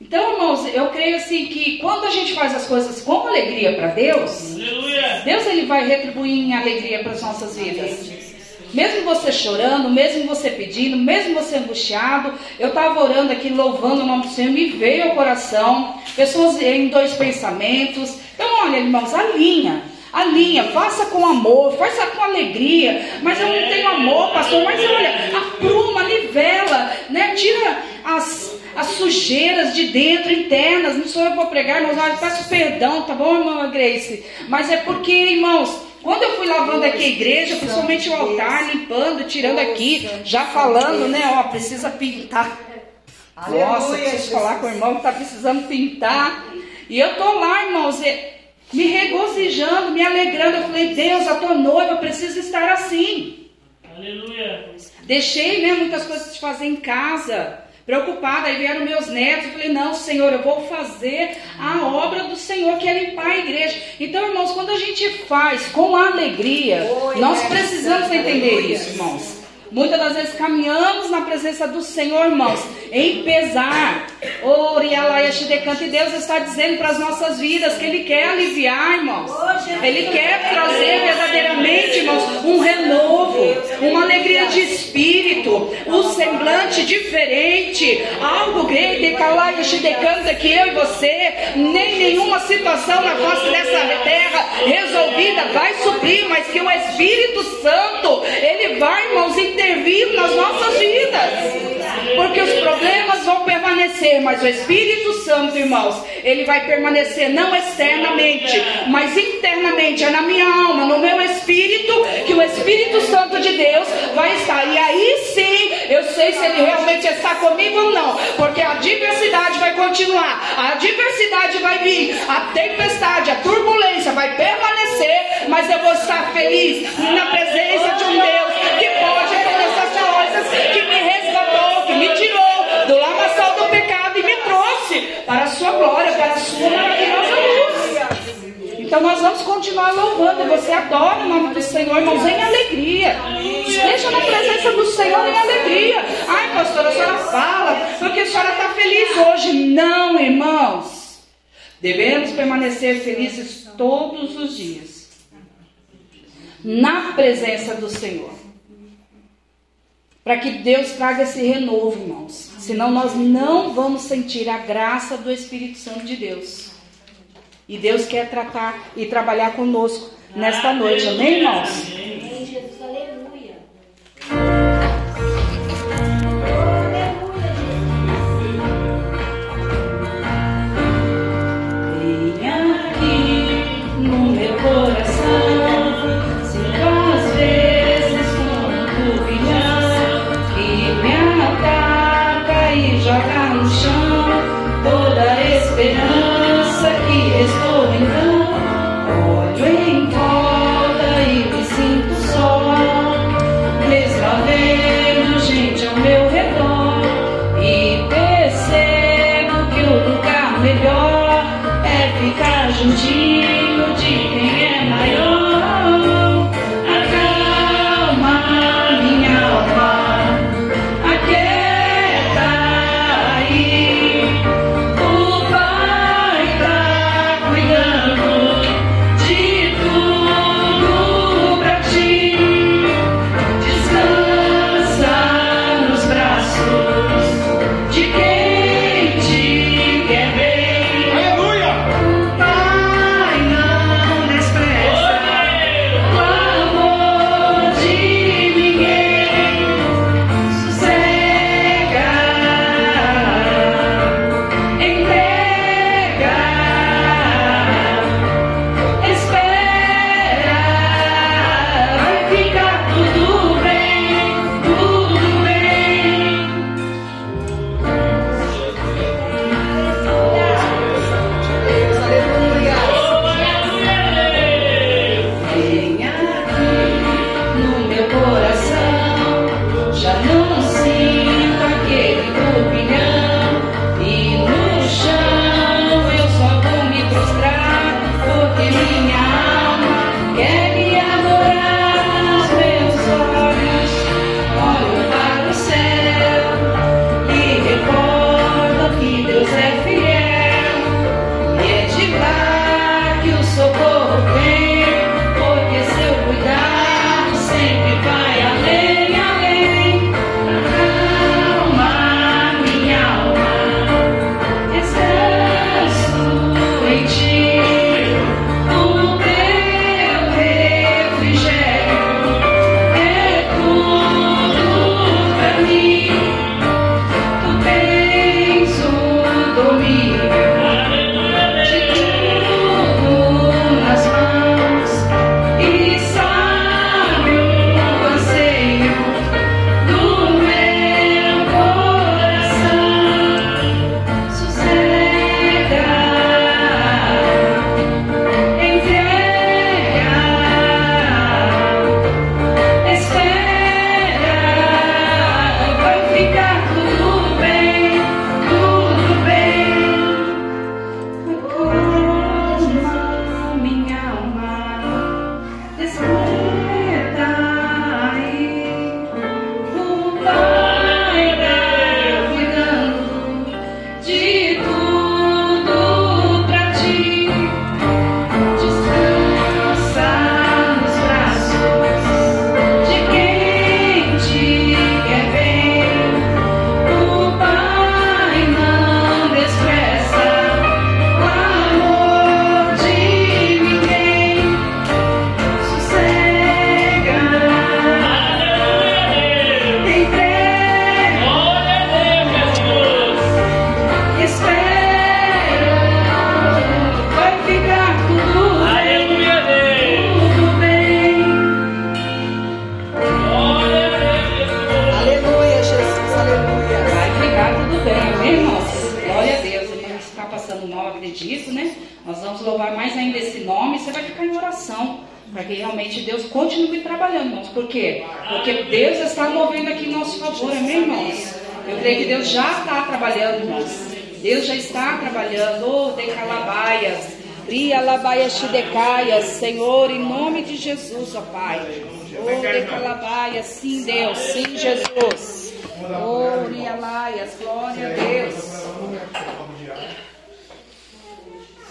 Então, irmãos, eu creio assim que quando a gente faz as coisas com alegria para Deus, Aleluia. Deus ele vai retribuir em alegria para as nossas vidas. Mesmo você chorando, mesmo você pedindo, mesmo você angustiado, eu estava orando aqui, louvando o nome do Senhor, me veio ao coração, pessoas em dois pensamentos. Então, olha, irmãos, alinha. Alinha, faça com amor, faça com alegria. Mas eu não tenho amor, pastor. Mas olha, apruma, nivela, né? Tira as, as sujeiras de dentro, internas. Não sou eu para pregar, irmãos. Olha, peço perdão, tá bom, irmã Grace? Mas é porque, irmãos, quando eu fui lavando aqui a igreja, principalmente o altar, limpando, tirando aqui, já falando, né? Ó, precisa pintar. Nossa, preciso falar com o irmão que está precisando pintar. E eu tô lá, irmãos, e- me regozijando, me alegrando. Eu falei, Deus, a tua noiva precisa estar assim. Aleluia. Deixei né, muitas coisas de fazer em casa, preocupada. Aí vieram meus netos. Eu falei, não, Senhor, eu vou fazer a obra do Senhor, que é limpar a igreja. Então, irmãos, quando a gente faz com alegria, nós precisamos entender isso, irmãos. Muitas das vezes caminhamos na presença do Senhor, irmãos, em pesar. E Deus está dizendo para as nossas vidas que Ele quer aliviar, irmãos. Ele quer trazer verdadeiramente, irmãos, um renovo, uma alegria de espírito, um semblante diferente, algo grande, Shidecanta, que eu e você, nem nenhuma situação na face dessa terra resolvida vai suprir, mas que o Espírito Santo, ele vai, irmãos, intervir nas nossas vidas. Porque os problemas vão permanecer, mas o Espírito Santo, irmãos, ele vai permanecer não externamente, mas internamente, é na minha alma, no meu espírito, que o Espírito Santo de Deus vai estar. E aí sim, eu sei se ele realmente está comigo ou não, porque a diversidade vai continuar, a diversidade vai vir, a tempestade, a turbulência vai permanecer, mas eu vou estar feliz na presença de um Deus que pode todas essas coisas, que me do lamaçal do pecado e me trouxe para a sua glória, para a sua maravilhosa luz. Então nós vamos continuar louvando. Você adora o nome do Senhor, irmãos, em alegria. Esteja na presença do Senhor em alegria. Ai, pastora, a senhora fala porque a senhora está feliz hoje. Não, irmãos. Devemos permanecer felizes todos os dias. Na presença do Senhor. Para que Deus traga esse renovo, irmãos. Senão nós não vamos sentir a graça do Espírito Santo de Deus. E Deus quer tratar e trabalhar conosco nesta noite, amém, irmãos? Amém.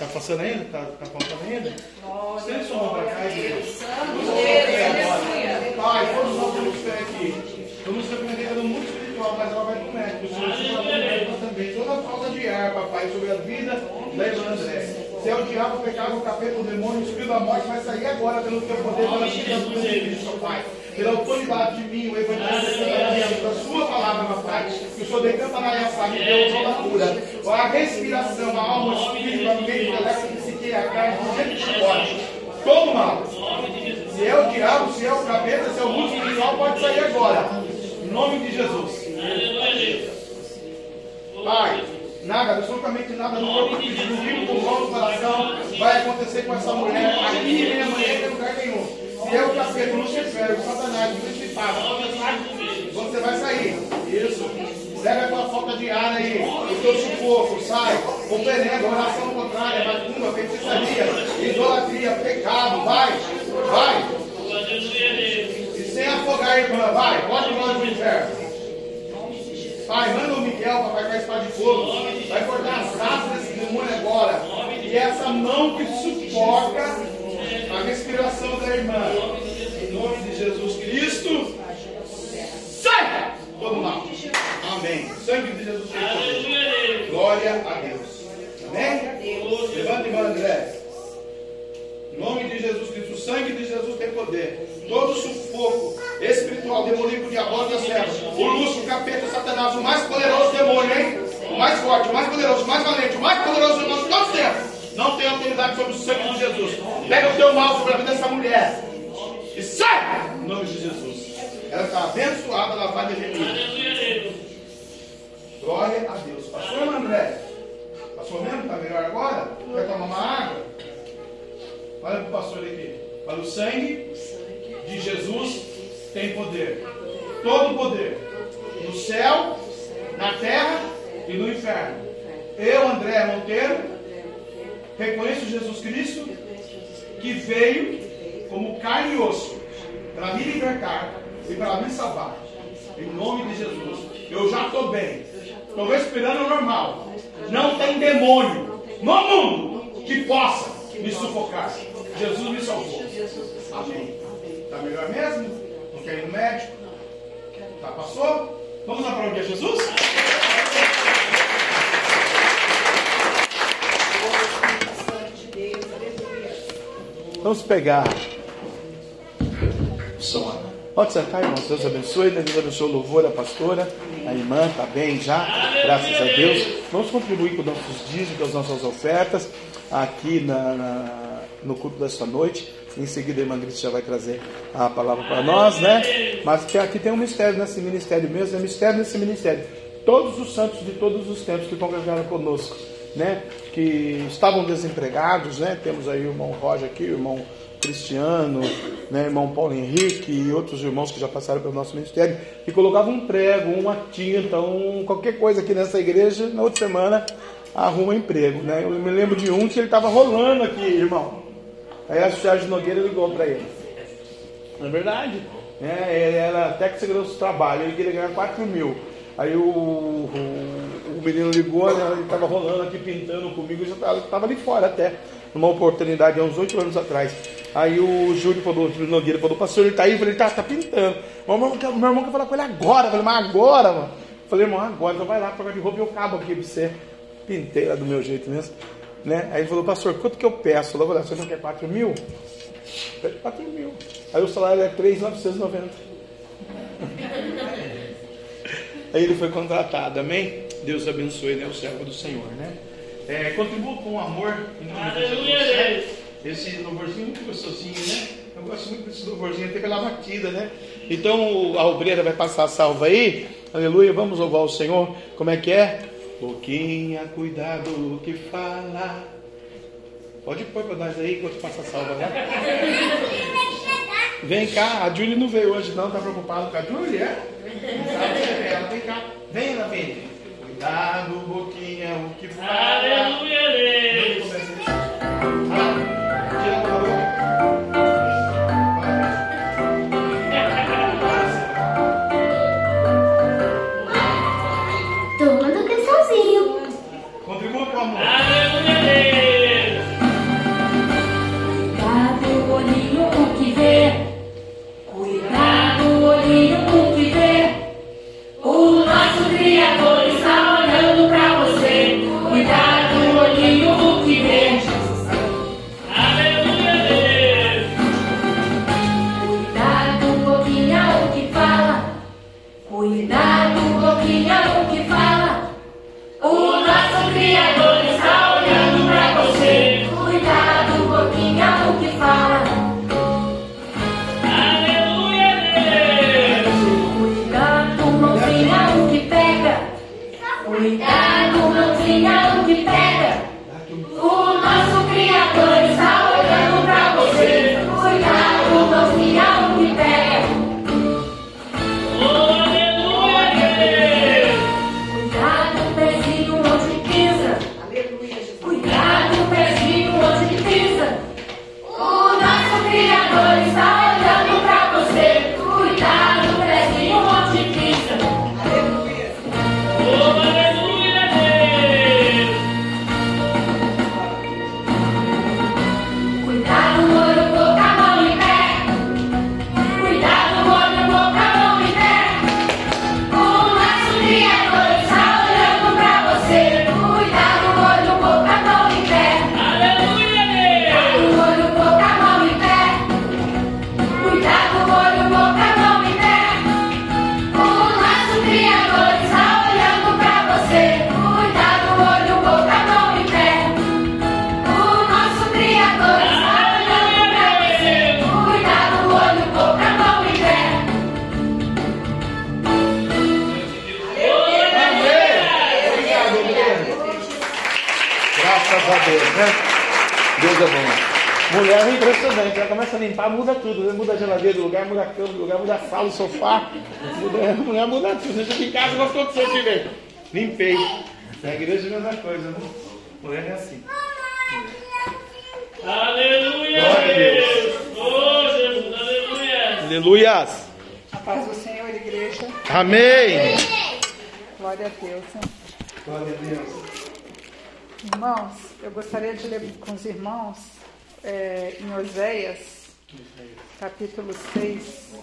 Tá passando ainda? Tá, tá contando ainda? sem somam pra cá, Deus. Pai, todos nós temos que é, estar aqui. Vamos ser prendida mundo espiritual, mas ela vai pro médico. O Senhor se vai também. Toda falta de ar, papai, sobre a vida da irmã André. Se é o diabo, o pecado, o capeta, o demônio, o espírito da morte, vai sair agora pelo teu poder, pela vida do Senhor, Pai. Pela autoridade de mim, o Evangelho da sua palavra, meu Pai. Que o Senhor decanta na minha família, deu toda a cura. A respiração, a alma, o espírito, a mente, o intelecto, a psique, a carne, do jeito que pode. Todo mal. Se é o diabo, se é o capeta, se é o mundo espiritual, pode sair agora. Em nome de Jesus. Pai, nada, absolutamente nada no corpo físico, vivo com mão no coração, vai acontecer com essa mulher aqui nem amanhã, em lugar nenhum. Se é o capeta, Lucifer, o Satanás, o principado, você vai sair. Isso. Pega a tua falta de ar aí, o teu sufoco, sai, compreendendo, oração contrária, macumba, feitiçaria, idolatria, pecado, vai, vai. E sem afogar irmã, vai, pode ir longe do inferno. Pai, manda o Miguel para pegar a espada de fogo. Vai cortar as asas desse demônio agora. E essa mão que sufoca a respiração da irmã. Em nome de Jesus Cristo. Sai! Todo mal. Amém. Sangue de Jesus Cristo. Glória a Deus. Amém? Levante e André. Em nome de Jesus Cristo, o sangue de Jesus tem poder. Todo sufoco espiritual, demoníaco, diabólico, servo, o Lúcio, o capeta, o Satanás, o mais poderoso demônio, hein? O mais forte, o mais poderoso, o mais valente, o mais poderoso de nós todos. Não tem autoridade sobre o sangue de Jesus. Pega o teu mal sobre a vida dessa mulher e sai! Em nome de Jesus. Ela está abençoada, ela vai remir. Glória a Deus. Pastor André. Pastor mesmo? Está melhor agora? Quer tomar uma água? Olha para o pastor aqui. Olha, o sangue de Jesus tem poder. Todo poder. No céu, na terra e no inferno. Eu, André Monteiro, reconheço Jesus Cristo que veio como carne e osso para me libertar e para me salvar. Em nome de Jesus. Eu já estou bem. Estou respirando normal. Não tem demônio no mundo que possa me sufocar. Jesus me salvou. Amém. Está melhor mesmo? Não quer ir no médico? Tá, passou? Vamos lá para onde é Jesus? Vamos pegar. Pode sentar, irmãos. Deus abençoe. Deus abençoe o louvor, a pastora. A irmã está bem já. Graças a Deus. Vamos contribuir com nossos dízimos, com as nossas ofertas. Aqui na, na, no culto desta noite. Em seguida, a irmã Cristi já vai trazer a palavra para nós, né? Mas que aqui tem um mistério nesse ministério mesmo. É mistério nesse ministério. Todos os santos de todos os tempos que congregaram conosco, né? Que estavam desempregados, né? Temos aí o irmão Roger aqui, o irmão Cristiano, né, irmão Paulo Henrique e outros irmãos que já passaram pelo nosso ministério, que colocavam um prego, uma tinta, um, qualquer coisa aqui nessa igreja, na outra semana arruma emprego. Né? Eu me lembro de um que ele estava rolando aqui, irmão. Aí a Sérgio Nogueira ligou para ele. Não é verdade? É, ele era até que segurança do trabalho, ele queria ganhar 4 mil. Aí o, o, o menino ligou, né, ele estava rolando aqui, pintando comigo, eu já estava ali fora até, numa oportunidade há uns oito anos atrás. Aí o Júlio falou, o Júlio Nogueira falou, pastor, ele tá aí? Eu falei, tá, tá pintando. Meu irmão, meu irmão quer falar com ele agora. Eu falei, mas agora, mano? Eu falei, irmão, agora, então vai lá, de roupa e eu cabo aqui pra você. Pintei lá do meu jeito mesmo. Né? Aí ele falou, pastor, quanto que eu peço? Eu falei, você não quer 4 mil? Pede 4 mil. Aí o salário é 3,990. Aí ele foi contratado, amém? Deus abençoe, né? O servo do Senhor, né? É, contribua com amor. Aleluia, Esse louvorzinho é muito gostosinho, né? Eu gosto muito desse louvorzinho, até pela batida, né? Então a obreira vai passar a salva aí. Aleluia, vamos louvar o Senhor. Como é que é? Pouquinha cuidado o que fala. Pode pôr para nós aí enquanto passa a salva, né? Vem cá, a Julie não veio hoje não, tá preocupado com a Julie, é? Ela vem cá. Vem, vem. Cuidado, boquinha, o que fala. Aleluia, Deus. É ela começa a limpar, muda tudo. né? Muda a geladeira do lugar, muda a cama do lugar, muda a sala, o sofá. Muda, a mulher muda tudo. Você fica em casa, gostou do seu filho? Limpei. Na igreja é a mesma coisa, né? Mulher é assim. Aleluia, Glória a Deus. Oh, Jesus, aleluia. Aleluias. A paz do Senhor, igreja. Amém. Glória a Deus. Glória a Deus. Irmãos, eu gostaria de ler com os irmãos é, em Oséias, capítulo 6.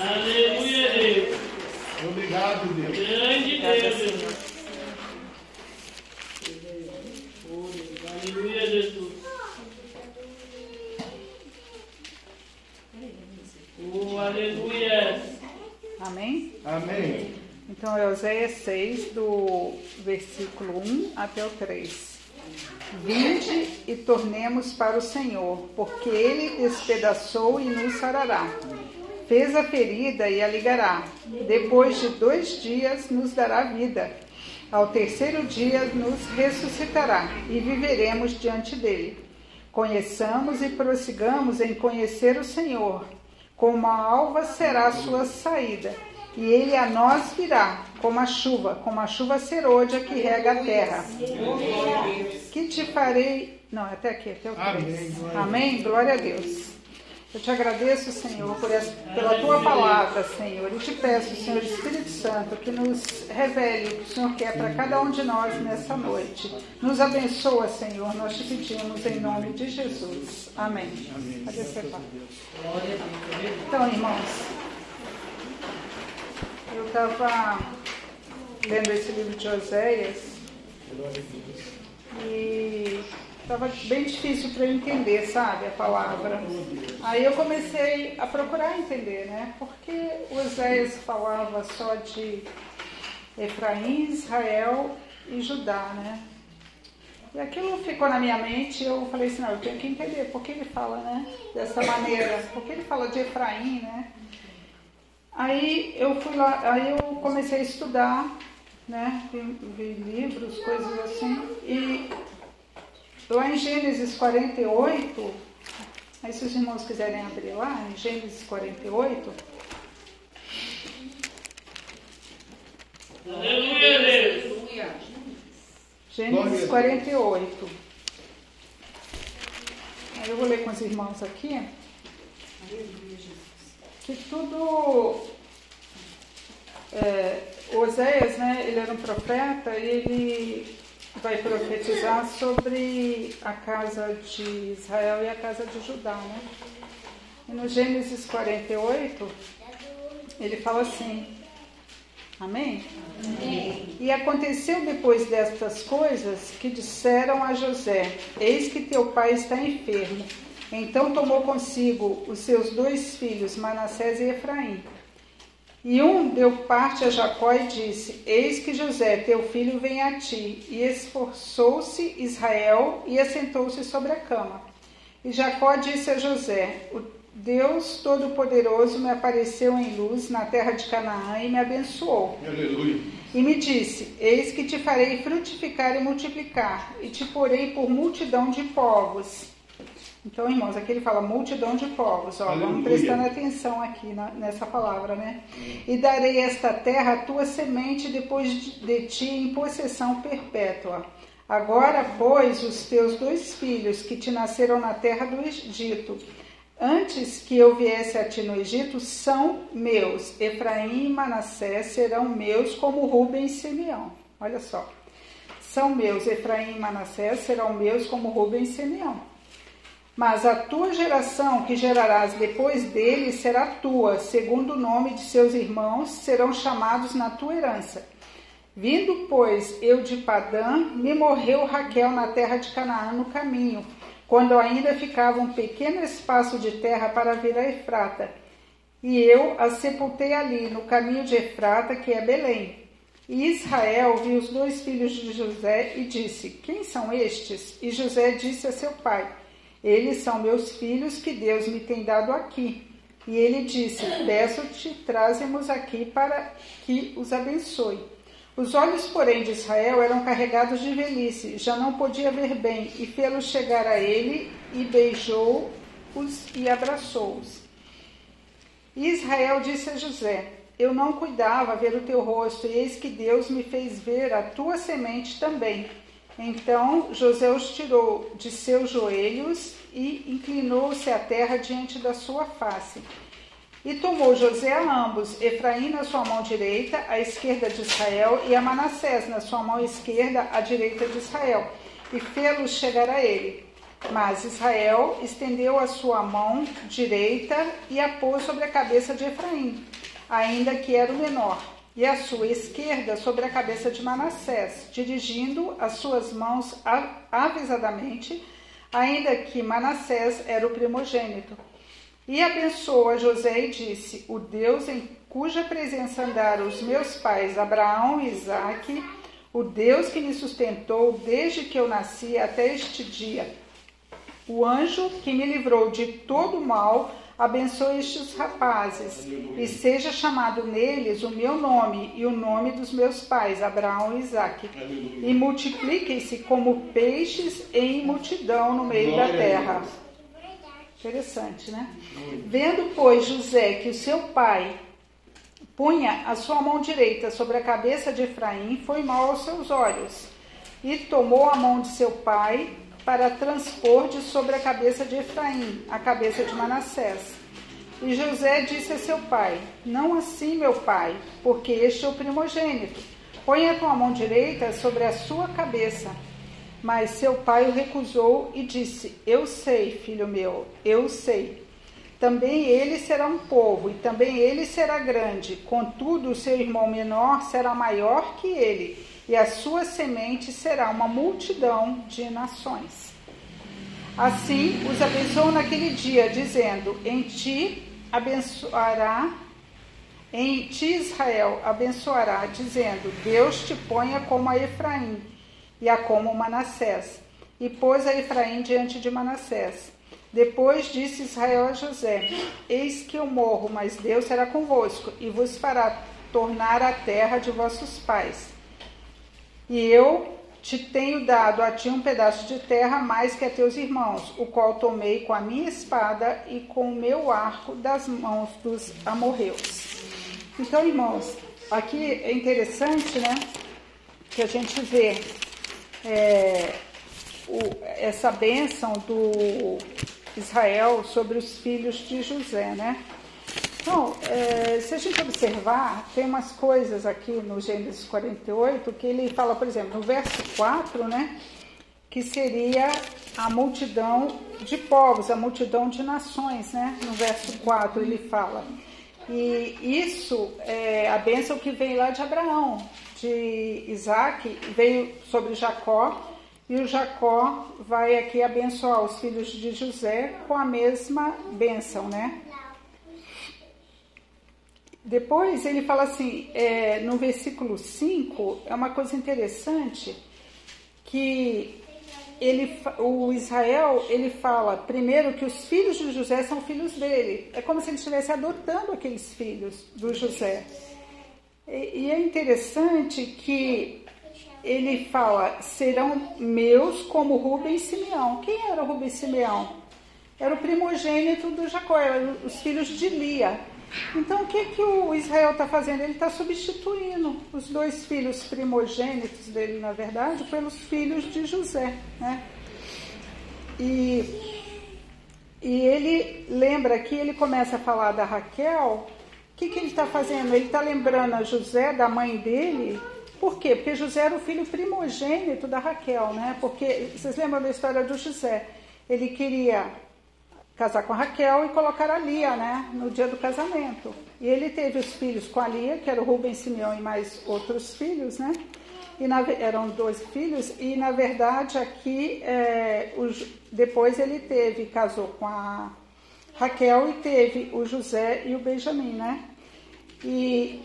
Aleluia, Deus. Obrigado, Deus. Grande Deus, Jesus. Aleluia, Jesus. Oh, aleluia. Amém? Amém. Então é Oséias 6, do versículo 1 até o 3. Vinde e tornemos para o Senhor, porque ele despedaçou e nos sarará. Fez a ferida e a ligará. Depois de dois dias nos dará vida. Ao terceiro dia nos ressuscitará e viveremos diante dele. Conheçamos e prossigamos em conhecer o Senhor. Como a alva será a sua saída, e ele a nós virá, como a chuva, como a chuva serôdia que rega a terra. Que te farei. Não, até aqui, até o 3. Amém, glória a Amém? Glória a Deus. Eu te agradeço, Senhor, por essa, pela tua palavra, Senhor. E te peço, Senhor Espírito Santo, que nos revele o que o Senhor quer para cada um de nós nessa noite. Nos abençoa, Senhor. Nós te pedimos em nome de Jesus. Amém. Pai. Então, irmãos, eu estava lendo esse livro de Oséias e estava bem difícil para eu entender, sabe, a palavra. Aí eu comecei a procurar entender, né? Porque Oséias falava só de Efraim, Israel e Judá, né? E aquilo ficou na minha mente eu falei assim, não, eu tenho que entender por que ele fala, né? Dessa maneira, por que ele fala de Efraim, né? Aí eu fui lá, aí eu comecei a estudar, né? Vi, livros, coisas assim, e lá em Gênesis 48, aí se os irmãos quiserem abrir lá, em Gênesis 48, Aleluia, Deus. Gênesis 48. Aí eu vou ler com os irmãos aqui. Que tudo. É, Oséias, né, ele era um profeta e ele vai profetizar sobre a casa de Israel e a casa de Judá, né? E no Gênesis 48, ele fala assim: Amém? E aconteceu depois destas coisas que disseram a José: Eis que teu pai está enfermo. Então tomou consigo os seus dois filhos, Manassés e Efraim. E um deu parte a Jacó e disse: Eis que José, teu filho, vem a ti. E esforçou-se Israel e assentou-se sobre a cama. E Jacó disse a José: O Deus Todo-Poderoso me apareceu em luz na terra de Canaã e me abençoou. Aleluia. E me disse: Eis que te farei frutificar e multiplicar, e te porei por multidão de povos. Então, irmãos, aqui ele fala multidão de povos. Ó, Aleluia. vamos prestando atenção aqui na- nessa palavra, né? E darei esta terra à tua semente depois de, de ti em possessão perpétua. Agora, pois, os teus dois filhos que te nasceram na terra do Egito, antes que eu viesse a ti no Egito, são meus. Efraim e Manassés serão meus como Rubem e Simeão. Olha só. São meus. Efraim e Manassés serão meus como Rubem e Simeão. Mas a tua geração que gerarás depois dele será tua, segundo o nome de seus irmãos, serão chamados na tua herança. Vindo, pois, eu de Padã, me morreu Raquel na terra de Canaã no caminho, quando ainda ficava um pequeno espaço de terra para vir a Efrata. E eu a sepultei ali, no caminho de Efrata, que é Belém. E Israel viu os dois filhos de José e disse: Quem são estes? E José disse a seu pai: Eles são meus filhos que Deus me tem dado aqui. E ele disse: Peço-te, trazemos aqui para que os abençoe. Os olhos, porém, de Israel eram carregados de velhice, já não podia ver bem, e fê-los chegar a ele, e beijou-os e abraçou-os. E Israel disse a José: Eu não cuidava ver o teu rosto, e eis que Deus me fez ver a tua semente também. Então José os tirou de seus joelhos e inclinou-se à terra diante da sua face. E tomou José a ambos, Efraim na sua mão direita, à esquerda de Israel, e a Manassés na sua mão esquerda, à direita de Israel, e fê-los chegar a ele. Mas Israel estendeu a sua mão direita e a pôs sobre a cabeça de Efraim, ainda que era o menor, e a sua esquerda sobre a cabeça de Manassés, dirigindo as suas mãos avisadamente, ainda que Manassés era o primogênito. E abençoou a José e disse: O Deus em cuja presença andaram os meus pais, Abraão e Isaque, o Deus que me sustentou desde que eu nasci até este dia, o anjo que me livrou de todo mal, abençoe estes rapazes, e seja chamado neles o meu nome e o nome dos meus pais, Abraão e Isaque, e multipliquem-se como peixes em multidão no meio da Glória terra. Interessante, né? Vendo, pois, José que o seu pai punha a sua mão direita sobre a cabeça de Efraim, foi mal aos seus olhos. E tomou a mão de seu pai para transpor de sobre a cabeça de Efraim, a cabeça de Manassés. E José disse a seu pai: Não assim, meu pai, porque este é o primogênito. Põe a tua mão direita sobre a sua cabeça. Mas seu pai o recusou e disse: Eu sei, filho meu, eu sei. Também ele será um povo, e também ele será grande. Contudo, o seu irmão menor será maior que ele, e a sua semente será uma multidão de nações. Assim os abençoou naquele dia, dizendo: Em ti abençoará, em ti Israel abençoará, dizendo: Deus te ponha como a Efraim e a como Manassés. E pôs a Efraim diante de Manassés. Depois disse Israel a José: Eis que eu morro, mas Deus será convosco e vos fará tornar a terra de vossos pais. E eu te tenho dado a ti um pedaço de terra mais que a teus irmãos, o qual tomei com a minha espada e com o meu arco das mãos dos amorreus. Então, irmãos, aqui é interessante, né, que a gente vê é, o- essa bênção do Israel sobre os filhos de José, né? Então, é, se a gente observar, tem umas coisas aqui no Gênesis 48 que ele fala, por exemplo, no verso 4, né? Que seria a multidão de povos, a multidão de nações, né? No verso 4 ele fala. E isso é a bênção que veio lá de Abraão, de Isaac, veio sobre Jacó E o Jacó vai aqui abençoar os filhos de José com a mesma bênção, né? Depois ele fala assim, é, no versículo 5, é uma coisa interessante, que ele, o Israel, ele fala primeiro que os filhos de José são filhos dele. É como se ele estivesse adotando aqueles filhos do José. E, e é interessante que ele fala, serão meus como Rubem e Simeão. Quem era Rubem e Simeão? Era o primogênito do Jacó, eram os filhos de Lia. Então, o que, que o Israel está fazendo? Ele está substituindo os dois filhos primogênitos dele, na verdade, pelos filhos de José. Né? E, e ele lembra que ele começa a falar da Raquel. O que, que ele está fazendo? Ele está lembrando a José, da mãe dele. Por quê? Porque José era o filho primogênito da Raquel, né? Porque vocês lembram da história do José? Ele queria casar com a Raquel e colocar a Lia, né, no dia do casamento. E ele teve os filhos com a Lia, que era o Rubem, Simeão e mais outros filhos, né? E na, eram dois filhos, e na verdade aqui, é, os, depois ele teve, casou com a Raquel e teve o José e o Benjamim, né? E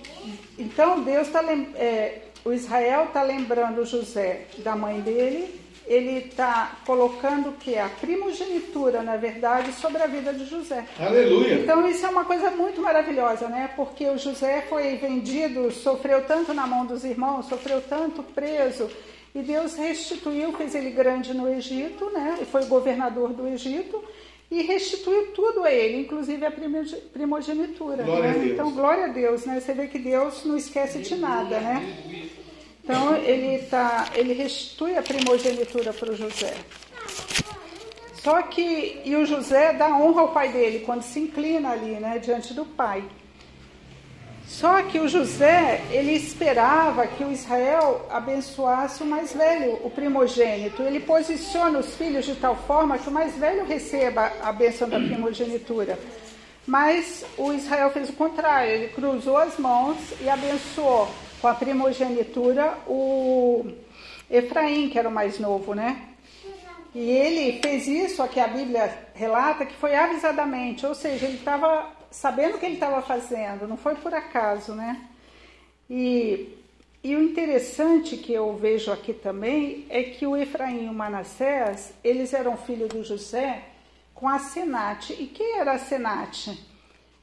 então Deus está, é, o Israel está lembrando José da mãe dele ele está colocando que a primogenitura, na verdade, sobre a vida de José. Aleluia. Então isso é uma coisa muito maravilhosa, né? Porque o José foi vendido, sofreu tanto na mão dos irmãos, sofreu tanto preso, e Deus restituiu, fez ele grande no Egito, né? E foi governador do Egito e restituiu tudo a ele, inclusive a primogenitura. Glória né? a Deus. Então, glória a Deus, né? Você vê que Deus não esquece de nada, né? Então ele tá, ele restitui a primogenitura para o José. Só que e o José dá honra ao pai dele quando se inclina ali, né, diante do pai. Só que o José, ele esperava que o Israel abençoasse o mais velho, o primogênito. Ele posiciona os filhos de tal forma que o mais velho receba a bênção da primogenitura. Mas o Israel fez o contrário, ele cruzou as mãos e abençoou com a primogenitura o Efraim, que era o mais novo, né? E ele fez isso, aqui a Bíblia relata, que foi avisadamente, ou seja, ele estava sabendo o que ele estava fazendo, não foi por acaso, né? E, e o interessante que eu vejo aqui também é que o Efraim e o Manassés, eles eram filhos do José com a Senate. E quem era a Senate?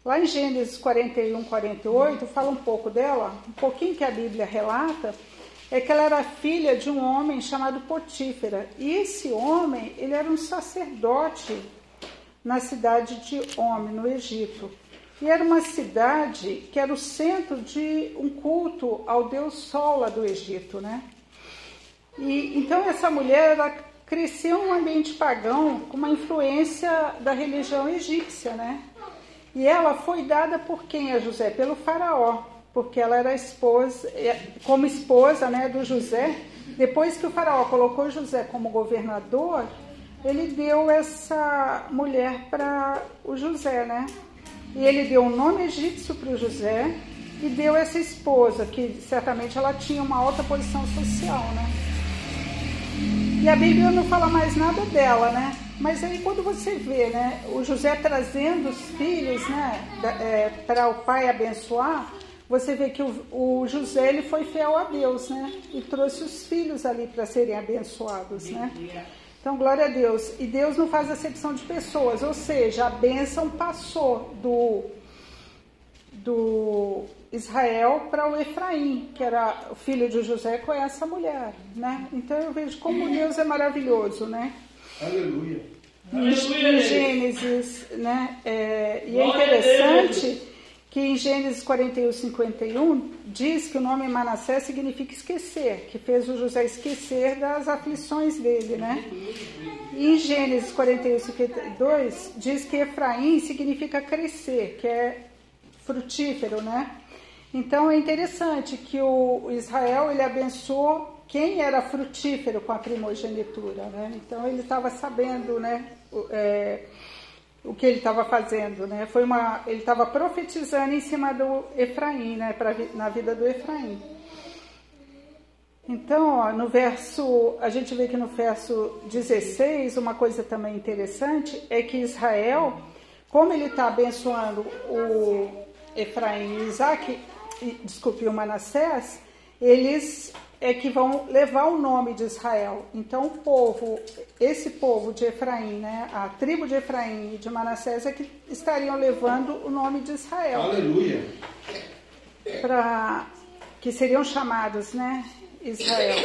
Lá em Gênesis 41, 48, fala um pouco dela, um pouquinho que a Bíblia relata, é que ela era filha de um homem chamado Potífera. E esse homem, ele era um sacerdote na cidade de Homem, no Egito. E era uma cidade que era o centro de um culto ao deus Sol lá do Egito, né? E então essa mulher ela cresceu em um ambiente pagão com uma influência da religião egípcia, né? E ela foi dada por quem a José? Pelo faraó, porque ela era esposa, como esposa né, do José. Depois que o faraó colocou José como governador, ele deu essa mulher para o José, né? E ele deu um nome egípcio para o José e deu essa esposa, que certamente ela tinha uma alta posição social, né? E a Bíblia não fala mais nada dela, né? Mas aí quando você vê, né, o José trazendo os filhos, né, é, para o pai abençoar, você vê que o, o, José ele foi fiel a Deus, né, e trouxe os filhos ali para serem abençoados, né. Então glória a Deus. E Deus não faz acepção de pessoas, ou seja, a bênção passou do do Israel para o Efraim, que era o filho de José com essa mulher, né? Então eu vejo como Deus é maravilhoso, né? Aleluia. Em, em Gênesis, né? É, e é interessante que em Gênesis 41, 51 diz que o nome Manassés significa esquecer, que fez o José esquecer das aflições dele, né? E em Gênesis 41, 52 diz que Efraim significa crescer, que é frutífero, né? Então é interessante que o Israel ele abençoou quem era frutífero com a primogenitura, né? Então ele estava sabendo, né, o, é, o que ele estava fazendo, né? Foi uma, ele estava profetizando em cima do Efraim, né, pra, na vida do Efraim. Então, ó, no verso, a gente vê que no verso 16, uma coisa também interessante é que Israel, como ele está abençoando o Efraim e Isaac, e, desculpe, o Manassés, eles é que vão levar o nome de Israel. Então, o povo, esse povo de Efraim, né, a tribo de Efraim e de Manassés é que estariam levando o nome de Israel. Aleluia. Para que seriam chamados, né, Israel.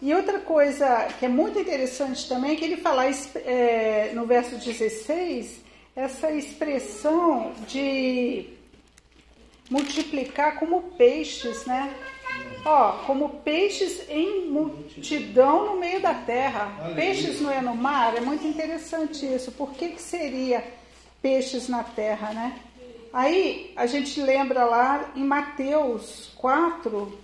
E outra coisa que é muito interessante também, é que ele fala é, no verso 16, essa expressão de multiplicar como peixes, né? Ó, como peixes em multidão no meio da terra. Peixes não é no mar? É muito interessante isso. Por que, que seria peixes na terra, né? Aí a gente lembra lá em Mateus 4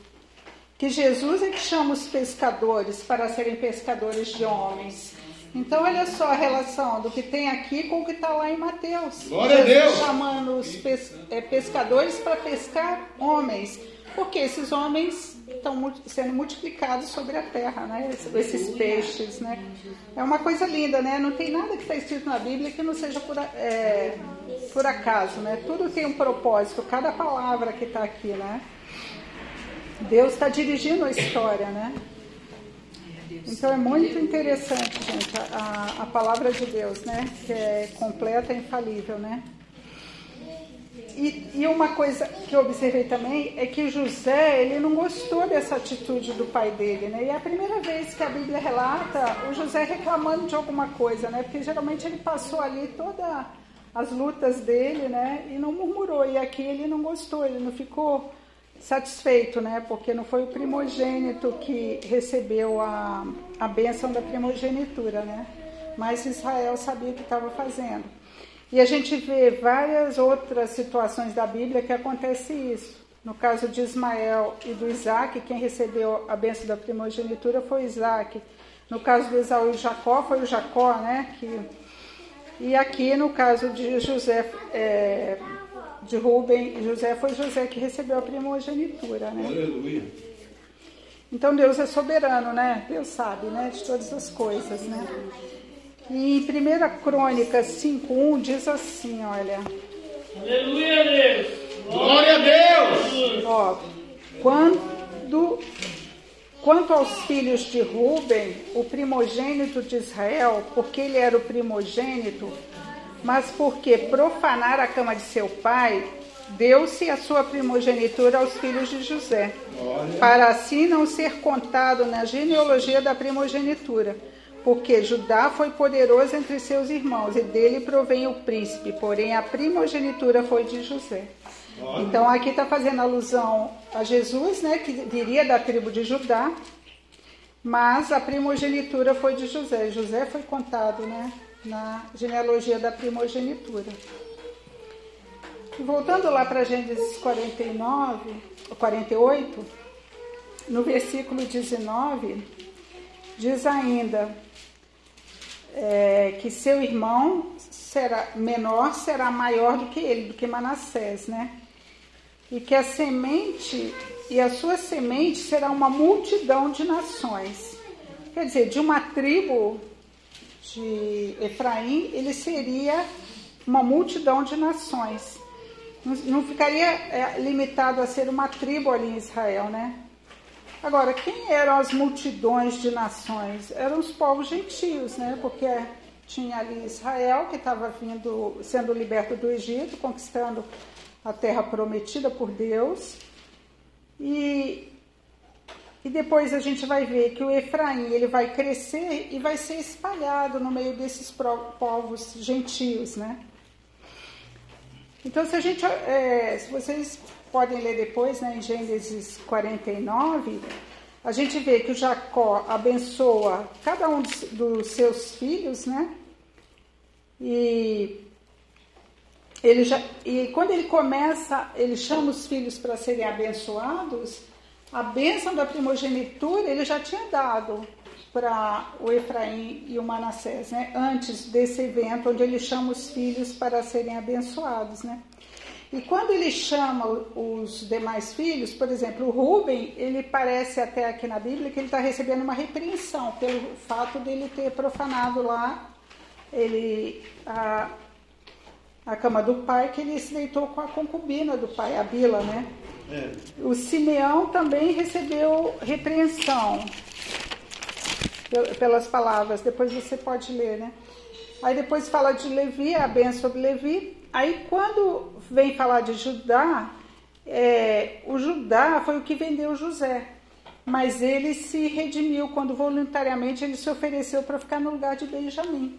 que Jesus é que chama os pescadores para serem pescadores de homens. Então, olha só a relação do que tem aqui com o que está lá em Mateus. Glória Jesus a Deus. chamando os pes é, pescadores para pescar homens. Porque esses homens estão sendo multiplicados sobre a terra, né? Esses peixes, né? É uma coisa linda, né? Não tem nada que está escrito na Bíblia que não seja por, é, por acaso, né? Tudo tem um propósito, cada palavra que está aqui, né? Deus está dirigindo a história, né? Então é muito interessante, gente, a, a palavra de Deus, né? Que é completa e infalível, né? E, e, uma coisa que eu observei também é que José, ele não gostou dessa atitude do pai dele, né? E é a primeira vez que a Bíblia relata o José reclamando de alguma coisa, né? Porque geralmente ele passou ali todas as lutas dele, né? E não murmurou. E aqui ele não gostou, ele não ficou satisfeito, né? Porque não foi o primogênito que recebeu a, a bênção da primogenitura, né? Mas Israel sabia o que estava fazendo. E a gente vê várias outras situações da Bíblia que acontece isso. No caso de Ismael e do Isaac, quem recebeu a bênção da primogenitura foi Isaac. No caso de Esaú e Jacó, foi o Jacó, né? Que... E aqui, no caso de José, é... de Rubem e José, foi José que recebeu a primogenitura, né? Aleluia. Então Deus é soberano, né? Deus sabe, né? De todas as coisas, né? E em 1 Crônica 5.1 diz assim, olha. Aleluia, Deus. Glória a Deus. Ó, quando, quanto aos filhos de Ruben, o primogênito de Israel, porque ele era o primogênito, mas porque profanar a cama de seu pai, deu-se a sua primogenitura aos filhos de José, para assim não ser contado na genealogia da primogenitura porque Judá foi poderoso entre seus irmãos, e dele provém o príncipe, porém a primogenitura foi de José. Então aqui está fazendo alusão a Jesus, né, que viria da tribo de Judá, mas a primogenitura foi de José. José foi contado né, na genealogia da primogenitura. Voltando lá para Gênesis 49, 48, no versículo 19, diz ainda: é, que seu irmão será menor será maior do que ele, do que Manassés, né? E que a semente e a sua semente será uma multidão de nações. Quer dizer, de uma tribo de Efraim, ele seria uma multidão de nações. Não ficaria é, limitado a ser uma tribo ali em Israel, né? Agora, quem eram as multidões de nações? Eram os povos gentios, né? Porque tinha ali Israel, que estava vindo, sendo liberto do Egito, conquistando a terra prometida por Deus. E, e depois a gente vai ver que o Efraim ele vai crescer e vai ser espalhado no meio desses povos gentios, né? Então, se a gente, é, se vocês podem ler depois, né, em Gênesis 49, a gente vê que o Jacó abençoa cada um dos seus filhos, né? E ele já, e quando ele começa, ele chama os filhos para serem abençoados, a bênção da primogenitura ele já tinha dado para o Efraim e o Manassés, né? Antes desse evento onde ele chama os filhos para serem abençoados, né? E quando ele chama os demais filhos, por exemplo, o Rubem, ele parece até aqui na Bíblia que ele está recebendo uma repreensão pelo fato dele ter profanado lá ele, a, a cama do pai, que ele se deitou com a concubina do pai, a Bila, né? É. O Simeão também recebeu repreensão pel- pelas palavras, depois você pode ler, né? Aí depois fala de Levi, a benção sobre Levi. Aí quando vem falar de Judá, é, o Judá foi o que vendeu José. Mas ele se redimiu quando voluntariamente ele se ofereceu para ficar no lugar de Benjamim.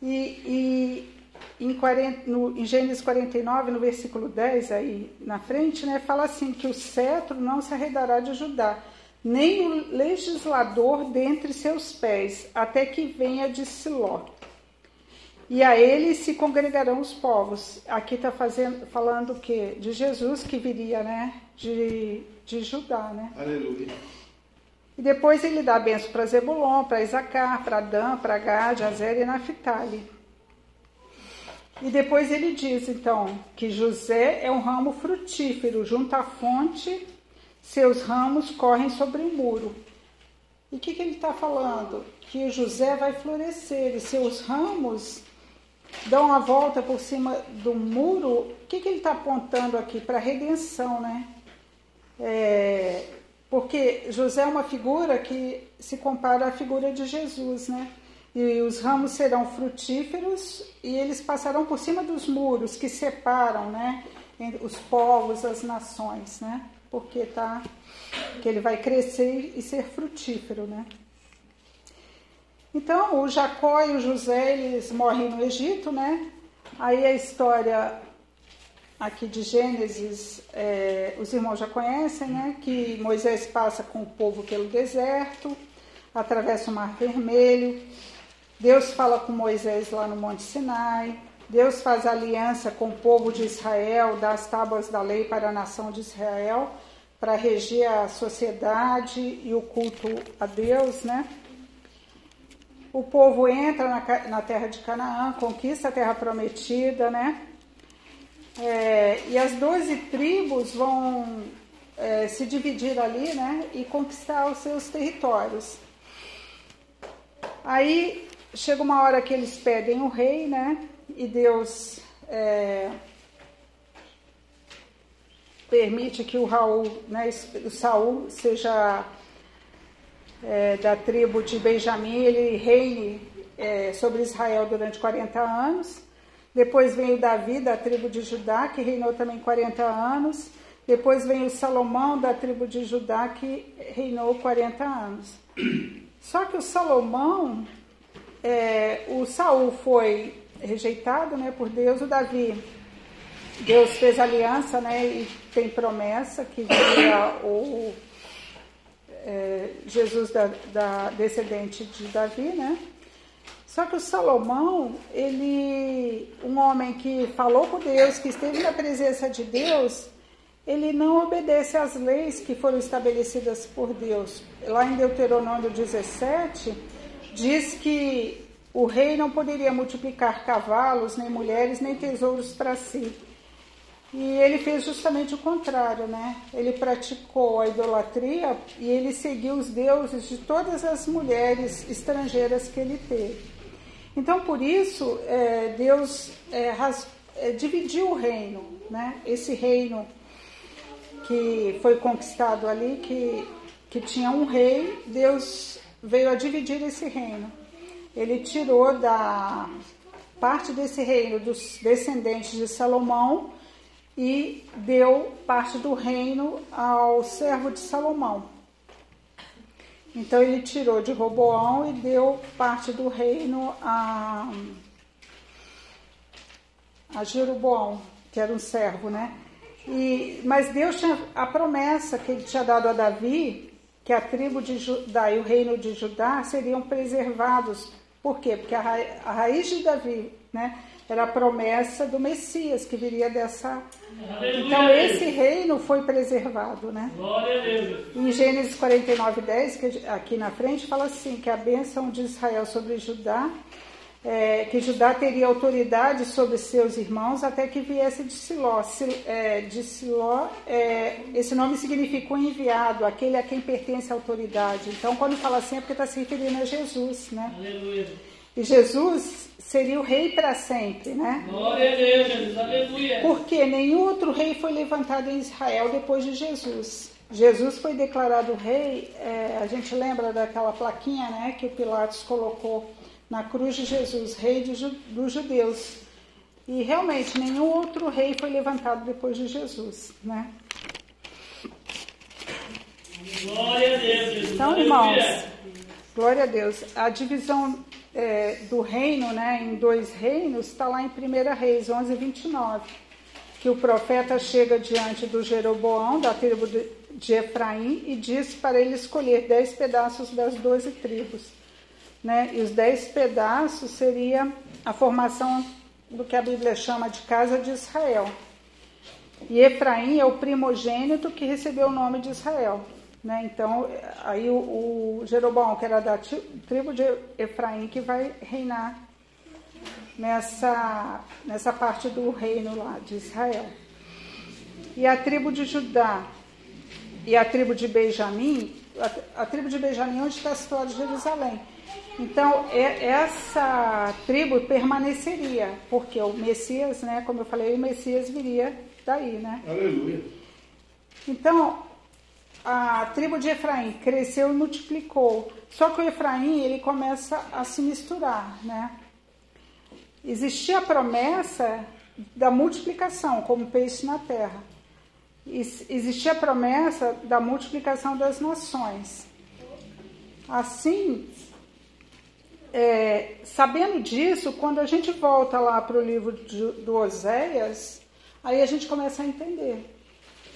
E, e em, 40, no, em Gênesis 49, no versículo 10, aí na frente, né, fala assim: que o cetro não se arredará de Judá, nem o legislador dentre seus pés, até que venha de Siló. E a ele se congregarão os povos. Aqui está falando o quê? De Jesus que viria, né? De, de Judá, né? Aleluia. E depois ele dá benção para Zebulon, para Isacar, para Dan, para Gad, Azer e Naphtali. E depois ele diz, então, que José é um ramo frutífero, junto à fonte, seus ramos correm sobre o muro. E o que, que ele está falando? Que José vai florescer e seus ramos dão a volta por cima do muro. O que, que ele está apontando aqui? Para a redenção, né? É, porque José é uma figura que se compara à figura de Jesus, né? E os ramos serão frutíferos e eles passarão por cima dos muros que separam, né? Os povos, as nações, né? Porque tá que ele vai crescer e ser frutífero, né? Então, o Jacó e o José, eles morrem no Egito, né? Aí a história aqui de Gênesis, é, os irmãos já conhecem, né? Que Moisés passa com o povo pelo deserto, atravessa o Mar Vermelho, Deus fala com Moisés lá no Monte Sinai, Deus faz aliança com o povo de Israel, dá as tábuas da lei para a nação de Israel, para reger a sociedade e o culto a Deus, né? O povo entra na, na terra de Canaã, conquista a terra prometida, né? É, e as doze tribos vão é, se dividir ali, né? E conquistar os seus territórios. Aí chega uma hora que eles pedem o rei, né? E Deus é, permite que o Raul, né, o Saul seja é, da tribo de Benjamim, ele reine é, sobre Israel durante 40 anos. Depois vem o Davi, da tribo de Judá, que reinou também 40 anos. Depois vem o Salomão, da tribo de Judá, que reinou 40 anos. Só que o Salomão, é, o Saul foi rejeitado né, por Deus, o Davi, Deus fez aliança né, e tem promessa que viria o é, Jesus da, da descendente de Davi, né? Só que o Salomão, ele, um homem que falou com Deus, que esteve na presença de Deus, ele não obedece às leis que foram estabelecidas por Deus. Lá em Deuteronômio 17, diz que o rei não poderia multiplicar cavalos, nem mulheres, nem tesouros para si. E ele fez justamente o contrário, né? Ele praticou a idolatria e ele seguiu os deuses de todas as mulheres estrangeiras que ele teve. Então, por isso, é, Deus é, ras, é, dividiu o reino, né? Esse reino que foi conquistado ali, que, que tinha um rei, Deus veio a dividir esse reino. Ele tirou da parte desse reino dos descendentes de Salomão e deu parte do reino ao servo de Salomão. Então ele tirou de Roboão e deu parte do reino a, a Jeroboão, que era um servo, né? E, mas Deus tinha a promessa que ele tinha dado a Davi, que a tribo de Judá e o reino de Judá seriam preservados. Por quê? Porque a, ra a raiz de Davi, né? Era a promessa do Messias que viria dessa. Então esse reino foi preservado, né? Glória a Deus. Em Gênesis 49, 10, que aqui na frente fala assim: que a bênção de Israel sobre Judá é, que Judá teria autoridade sobre seus irmãos até que viesse de Siló. Sil- é, de Siló, é, esse nome significa o enviado, aquele a quem pertence a autoridade. Então, quando fala assim, é porque está se referindo a Jesus, né? Aleluia. E Jesus seria o rei para sempre, né? Glória a Deus, Jesus. Aleluia. Porque nenhum outro rei foi levantado em Israel depois de Jesus. Jesus foi declarado rei, é, a gente lembra daquela plaquinha né, que o Pilatos colocou na cruz de Jesus, rei de dos judeus. E realmente nenhum outro rei foi levantado depois de Jesus. Né? Glória a Deus, Jesus. Então, irmãos, glória a Deus. A divisão é, do reino né, em dois reinos está lá em 1 Reis 11, 29. Que o profeta chega diante do Jeroboão, da tribo de, de Efraim, e diz para ele escolher dez pedaços das doze tribos. Né? E os dez pedaços seria a formação do que a Bíblia chama de casa de Israel. E Efraim é o primogênito que recebeu o nome de Israel. Né? Então, aí o, o Jeroboão, que era da tribo de Efraim, que vai reinar nessa, nessa parte do reino lá de Israel. E a tribo de Judá e a tribo de Benjamim, a, a tribo de Benjamim onde está situada Jerusalém. Então, é- essa tribo permaneceria, porque o Messias, né, como eu falei, o Messias viria daí, né? Aleluia. Então, a tribo de Efraim cresceu e multiplicou. Só que o Efraim, ele começa a se misturar, né? Existia a promessa da multiplicação, como peixe na terra. Ex- Existia a promessa da multiplicação das nações. Assim, é, sabendo disso, quando a gente volta lá para o livro de- do Oséias, aí a gente começa a entender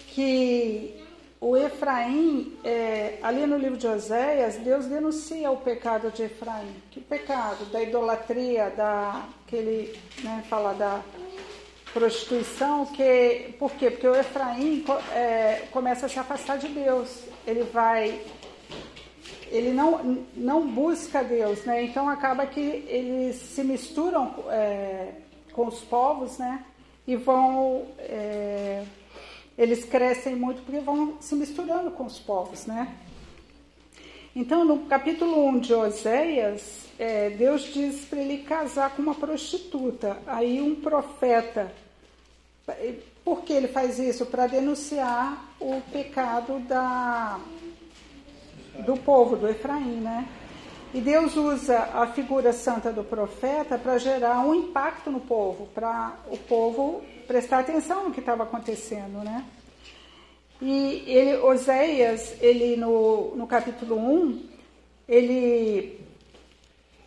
que o Efraim, é, ali no livro de Oséias, Deus denuncia o pecado de Efraim. Que pecado? Da idolatria, da que ele né, fala da prostituição, que por quê? Porque o Efraim é, começa a se afastar de Deus. Ele vai ele não, não busca Deus, né? Então acaba que eles se misturam é, com os povos, né? E vão. é, eles crescem muito porque vão se misturando com os povos, né? Então, no capítulo 1 de Oséias, é, Deus diz para ele casar com uma prostituta. Aí um profeta. Por que ele faz isso? Para denunciar o pecado da, do povo, do Efraim, né? E Deus usa a figura santa do profeta para gerar um impacto no povo, para o povo prestar atenção no que estava acontecendo, né? E ele, Oséias, ele no, no capítulo 1, ele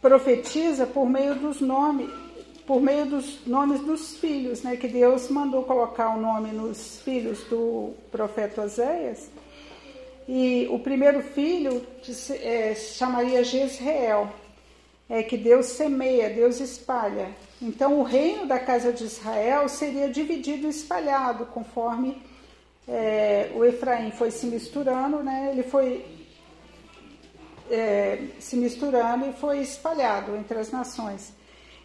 profetiza por meio dos nomes, por meio dos nomes dos filhos, né? Que Deus mandou colocar o nome nos filhos do profeta Oséias. E o primeiro filho é, chamaria Jezreel, é que Deus semeia, Deus espalha. Então o reino da casa de Israel seria dividido e espalhado, conforme é, o Efraim foi se misturando, né? ele foi é, se misturando e foi espalhado entre as nações.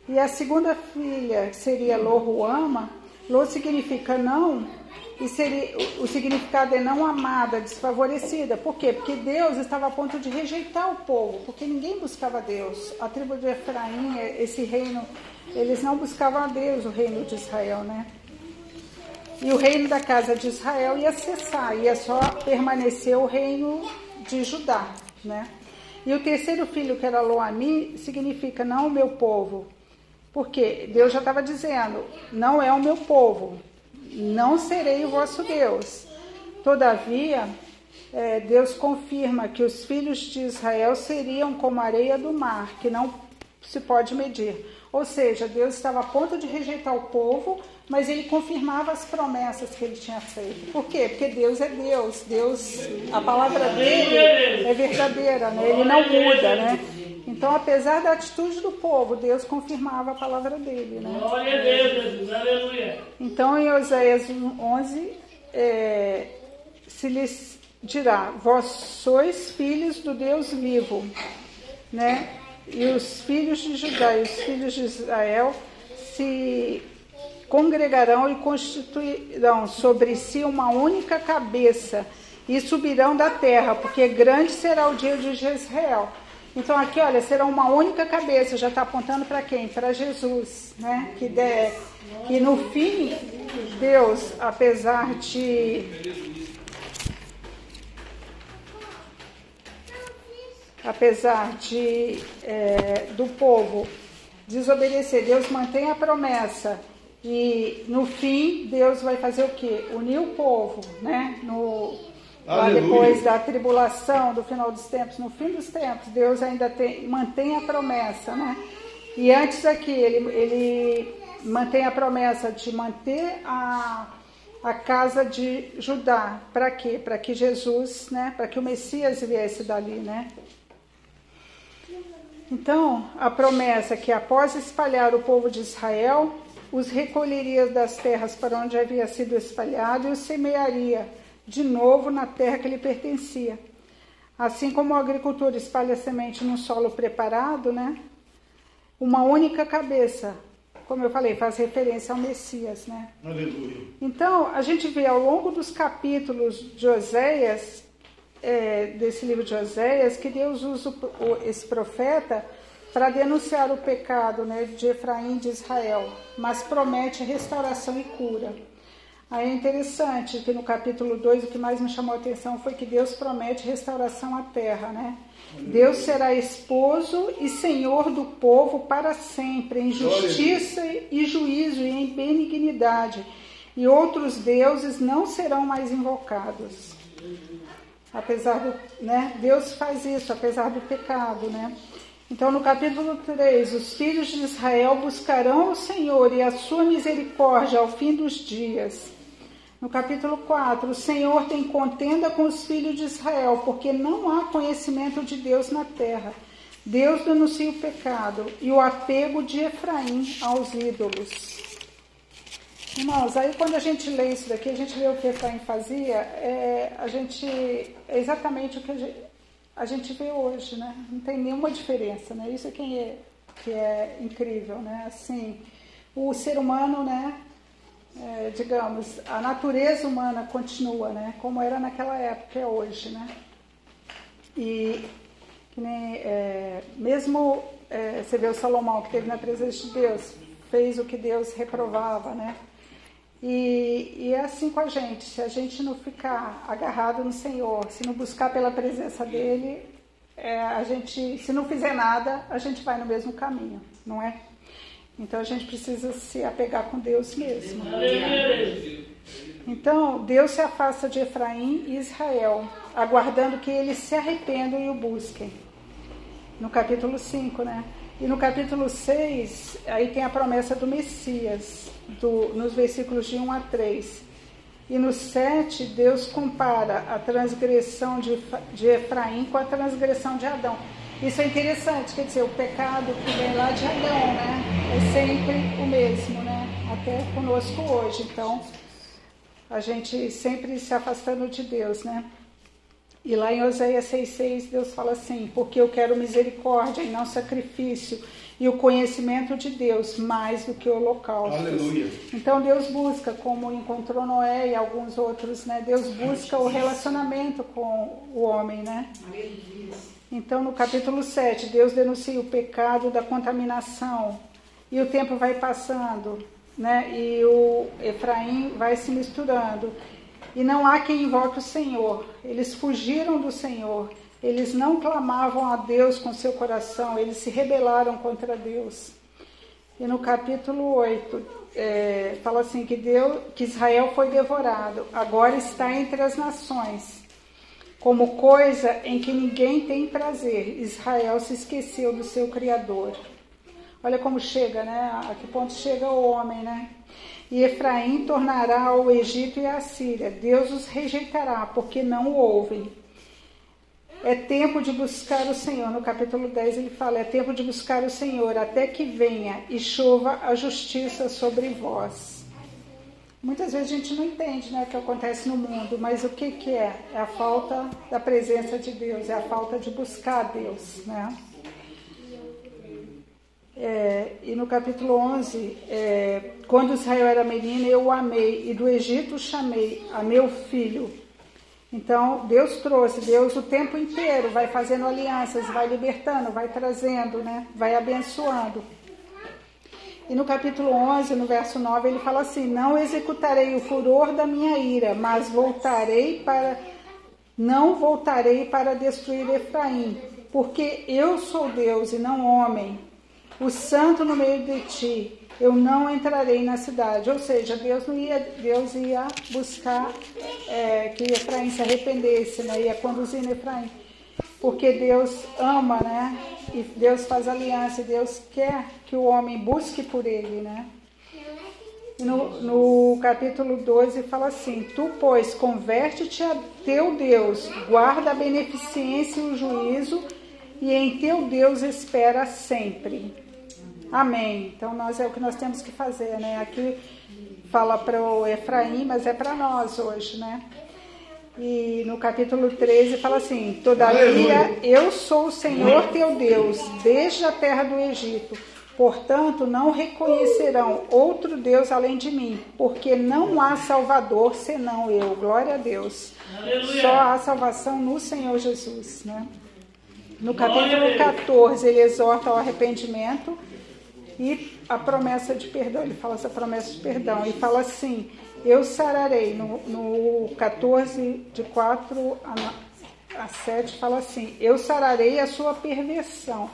E a segunda filha seria Loruama. Lo significa não, e seria, o significado é não amada, desfavorecida. Por quê? Porque Deus estava a ponto de rejeitar o povo, porque ninguém buscava Deus. A tribo de Efraim, esse reino, eles não buscavam a Deus, o reino de Israel, né? E o reino da casa de Israel ia cessar, ia só permanecer o reino de Judá, né? E o terceiro filho, que era Loami, significa não o meu povo. Porque Deus já estava dizendo, não é o meu povo, não serei o vosso Deus. Todavia, é, Deus confirma que os filhos de Israel seriam como a areia do mar, que não se pode medir. Ou seja, Deus estava a ponto de rejeitar o povo, mas ele confirmava as promessas que ele tinha feito. Por quê? Porque Deus é Deus. Deus, a palavra dele é verdadeira, né? Ele não muda, né? Então, apesar da atitude do povo, Deus confirmava a palavra dele, né? Glória a Deus, Jesus. Aleluia. Então, em Oséias 11, é, se lhes dirá: Vós sois filhos do Deus vivo, né? e os filhos de Judá e os filhos de Israel se congregarão e constituirão sobre si uma única cabeça e subirão da terra, porque grande será o dia de Jezreel. Então aqui, olha, será uma única cabeça, já está apontando para quem? Para Jesus, né? Que, de, que no fim, Deus, apesar de apesar de é, do povo desobedecer, Deus mantém a promessa e no fim Deus vai fazer o que? Unir o povo, né? No, depois da tribulação, do final dos tempos, no fim dos tempos, Deus ainda tem, mantém a promessa, né? E antes aqui, ele, ele mantém a promessa de manter a, a casa de Judá. Para quê? Para que Jesus, né? Para que o Messias viesse dali, né? Então, a promessa é que após espalhar o povo de Israel, os recolheria das terras para onde havia sido espalhado e os semearia de novo na terra que lhe pertencia. Assim como o agricultor espalha a semente no solo preparado, né? Uma única cabeça, como eu falei, faz referência ao Messias, né? Aleluia. Então, a gente vê ao longo dos capítulos de Oséias, é, desse livro de Oséias, que Deus usa o- esse profeta para denunciar o pecado né, de Efraim e de Israel, mas promete restauração e cura. Aí é interessante que no capítulo 2 o que mais me chamou a atenção foi que Deus promete restauração à terra, né? Deus será esposo e senhor do povo para sempre, em justiça e juízo e em benignidade, e outros deuses não serão mais invocados. Apesar do, né? Deus faz isso, apesar do pecado, né? Então, no capítulo 3, os filhos de Israel buscarão o Senhor e a sua misericórdia ao fim dos dias. No capítulo 4, o Senhor tem contenda com os filhos de Israel, porque não há conhecimento de Deus na terra. Deus denuncia o pecado e o apego de Efraim aos ídolos. Irmãos, aí quando a gente lê isso daqui, a gente lê o que Efraim fazia, é, a gente, é exatamente o que a gente, a gente vê hoje, né? Não tem nenhuma diferença, né? Isso é quem é, que é incrível, né? Assim, o ser humano, né? é, digamos, a natureza humana continua, né? Como era naquela época, é hoje, né? E nem, é, mesmo é, você vê o Salomão que teve na presença de Deus, fez o que Deus reprovava, né? E, e é assim com a gente, se a gente não ficar agarrado no Senhor, se não buscar pela presença dEle, é, a gente, se não fizer nada, a gente vai no mesmo caminho, não é? Então a gente precisa se apegar com Deus mesmo. Então, Deus se afasta de Efraim e Israel, aguardando que eles se arrependam e o busquem. No capítulo 5, né? E no capítulo 6, aí tem a promessa do Messias, do, nos versículos de 1 a 3. E no 7, Deus compara a transgressão de, de Efraim com a transgressão de Adão. Isso é interessante, quer dizer, o pecado que vem lá de Adão, né? É sempre o mesmo, né? Até conosco hoje. Então, a gente sempre se afastando de Deus, né? E lá em Oséias 6,6 Deus fala assim: Porque eu quero misericórdia e não sacrifício, e o conhecimento de Deus mais do que holocaustos. Aleluia. Então Deus busca, como encontrou Noé e alguns outros, né? Deus busca o relacionamento com o homem, né? Então no capítulo 7, Deus denuncia o pecado da contaminação. E o tempo vai passando, né? E o Efraim vai se misturando. E não há quem invoque o Senhor. Eles fugiram do Senhor. Eles não clamavam a Deus com seu coração, eles se rebelaram contra Deus. E no capítulo 8, é, fala assim que, Deus, que Israel foi devorado, agora está entre as nações, como coisa em que ninguém tem prazer. Israel se esqueceu do seu Criador. Olha como chega, né? A que ponto chega o homem, né? E Efraim tornará ao Egito e à Síria. Deus os rejeitará, porque não o ouvem. É tempo de buscar o Senhor. No capítulo 10 ele fala: é tempo de buscar o Senhor até que venha e chova a justiça sobre vós. Muitas vezes a gente não entende né, o que acontece no mundo, mas o que, que é? É a falta da presença de Deus, é a falta de buscar Deus. Né? É, e no capítulo 11, é, quando Israel era menino, eu o amei, e do Egito chamei a meu filho. Então, Deus trouxe, Deus o tempo inteiro vai fazendo alianças, vai libertando, vai trazendo, né? vai abençoando. E no capítulo 11, no verso 9, ele fala assim: Não executarei o furor da minha ira, mas voltarei para. Não voltarei para destruir Efraim, porque eu sou Deus e não homem, o santo no meio de ti. Eu não entrarei na cidade. Ou seja, Deus não ia, Deus ia buscar é, que Efraim se arrependesse, né? ia conduzir Efraim porque Deus ama, né? E Deus faz aliança, Deus quer que o homem busque por ele, né? No, no capítulo 12 fala assim: Tu, pois, converte-te a teu Deus, guarda a beneficência e o juízo, e em teu Deus espera sempre. Amém. Então, nós é o que nós temos que fazer, né? Aqui fala para o Efraim, mas é para nós hoje, né? E no capítulo 13 fala assim: Todavia eu sou o Senhor teu Deus, desde a terra do Egito. Portanto, não reconhecerão outro Deus além de mim, porque não há Salvador senão eu. Glória a Deus. Aleluia. Só há salvação no Senhor Jesus, né? No capítulo 14, ele exorta ao arrependimento e a promessa de perdão. Ele fala essa promessa de perdão. Ele fala assim: Eu sararei. No, no 14, de 4 a, a 7, fala assim: Eu sararei a sua perversão.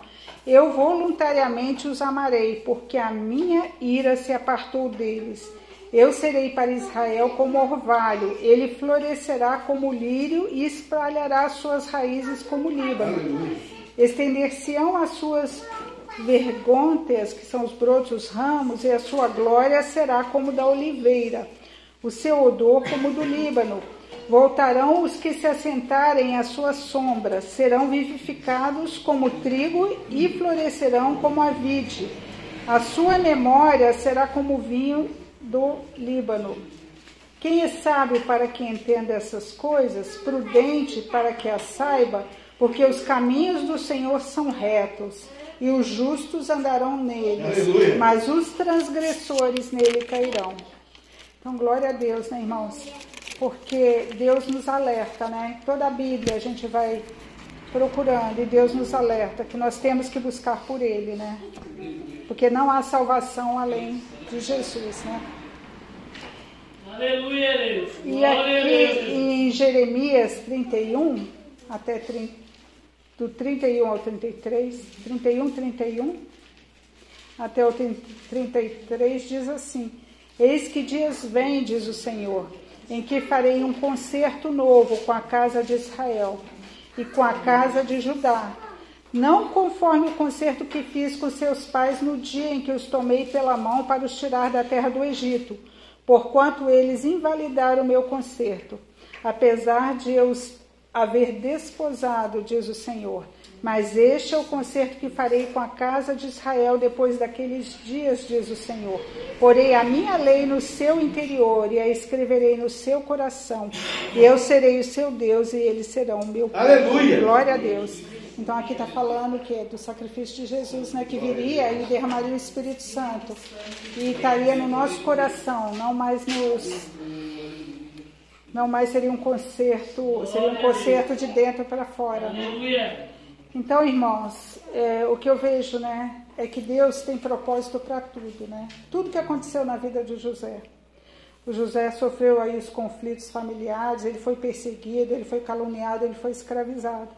Eu voluntariamente os amarei, porque a minha ira se apartou deles. Eu serei para Israel como orvalho, ele florescerá como lírio e espalhará suas raízes como Líbano. Estender-se-ão as suas vergônteas, que são os brotos, os ramos, e a sua glória será como da oliveira, o seu odor como do Líbano. Voltarão os que se assentarem à sua sombra, serão vivificados como trigo e florescerão como a vide. A sua memória será como o vinho do Líbano. Quem é sábio para que entenda essas coisas, prudente para que as saiba, porque os caminhos do Senhor são retos e os justos andarão neles, Aleluia. mas os transgressores nele cairão. Então, glória a Deus, né, irmãos? Porque Deus nos alerta, né? Toda a Bíblia a gente vai procurando e Deus nos alerta que nós temos que buscar por Ele, né? Porque não há salvação além de Jesus, né? Aleluia, Deus. E aqui em Jeremias 31, até 30, do 31 ao 33, 31, 31, até o 33, diz assim: Eis que dias vem, diz o Senhor, em que farei um concerto novo com a casa de Israel e com a casa de Judá. Não conforme o concerto que fiz com seus pais no dia em que os tomei pela mão para os tirar da terra do Egito, porquanto eles invalidaram o meu concerto, apesar de eu os haver desposado, diz o Senhor. Mas este é o concerto que farei com a casa de Israel depois daqueles dias, diz o Senhor. Porei a minha lei no seu interior e a escreverei no seu coração. E eu serei o seu Deus e eles serão o meu povo. Aleluia! Glória a Deus. Então aqui está falando que é do sacrifício de Jesus, né? Que viria e derramaria o Espírito Santo. E estaria no nosso coração, não mais nos não mais seria um concerto, seria um concerto de dentro para fora. Né? Então, irmãos, é, o que eu vejo, né, é que Deus tem propósito para tudo, né? Tudo que aconteceu na vida de José. O José sofreu aí os conflitos familiares, ele foi perseguido, ele foi caluniado, ele foi escravizado.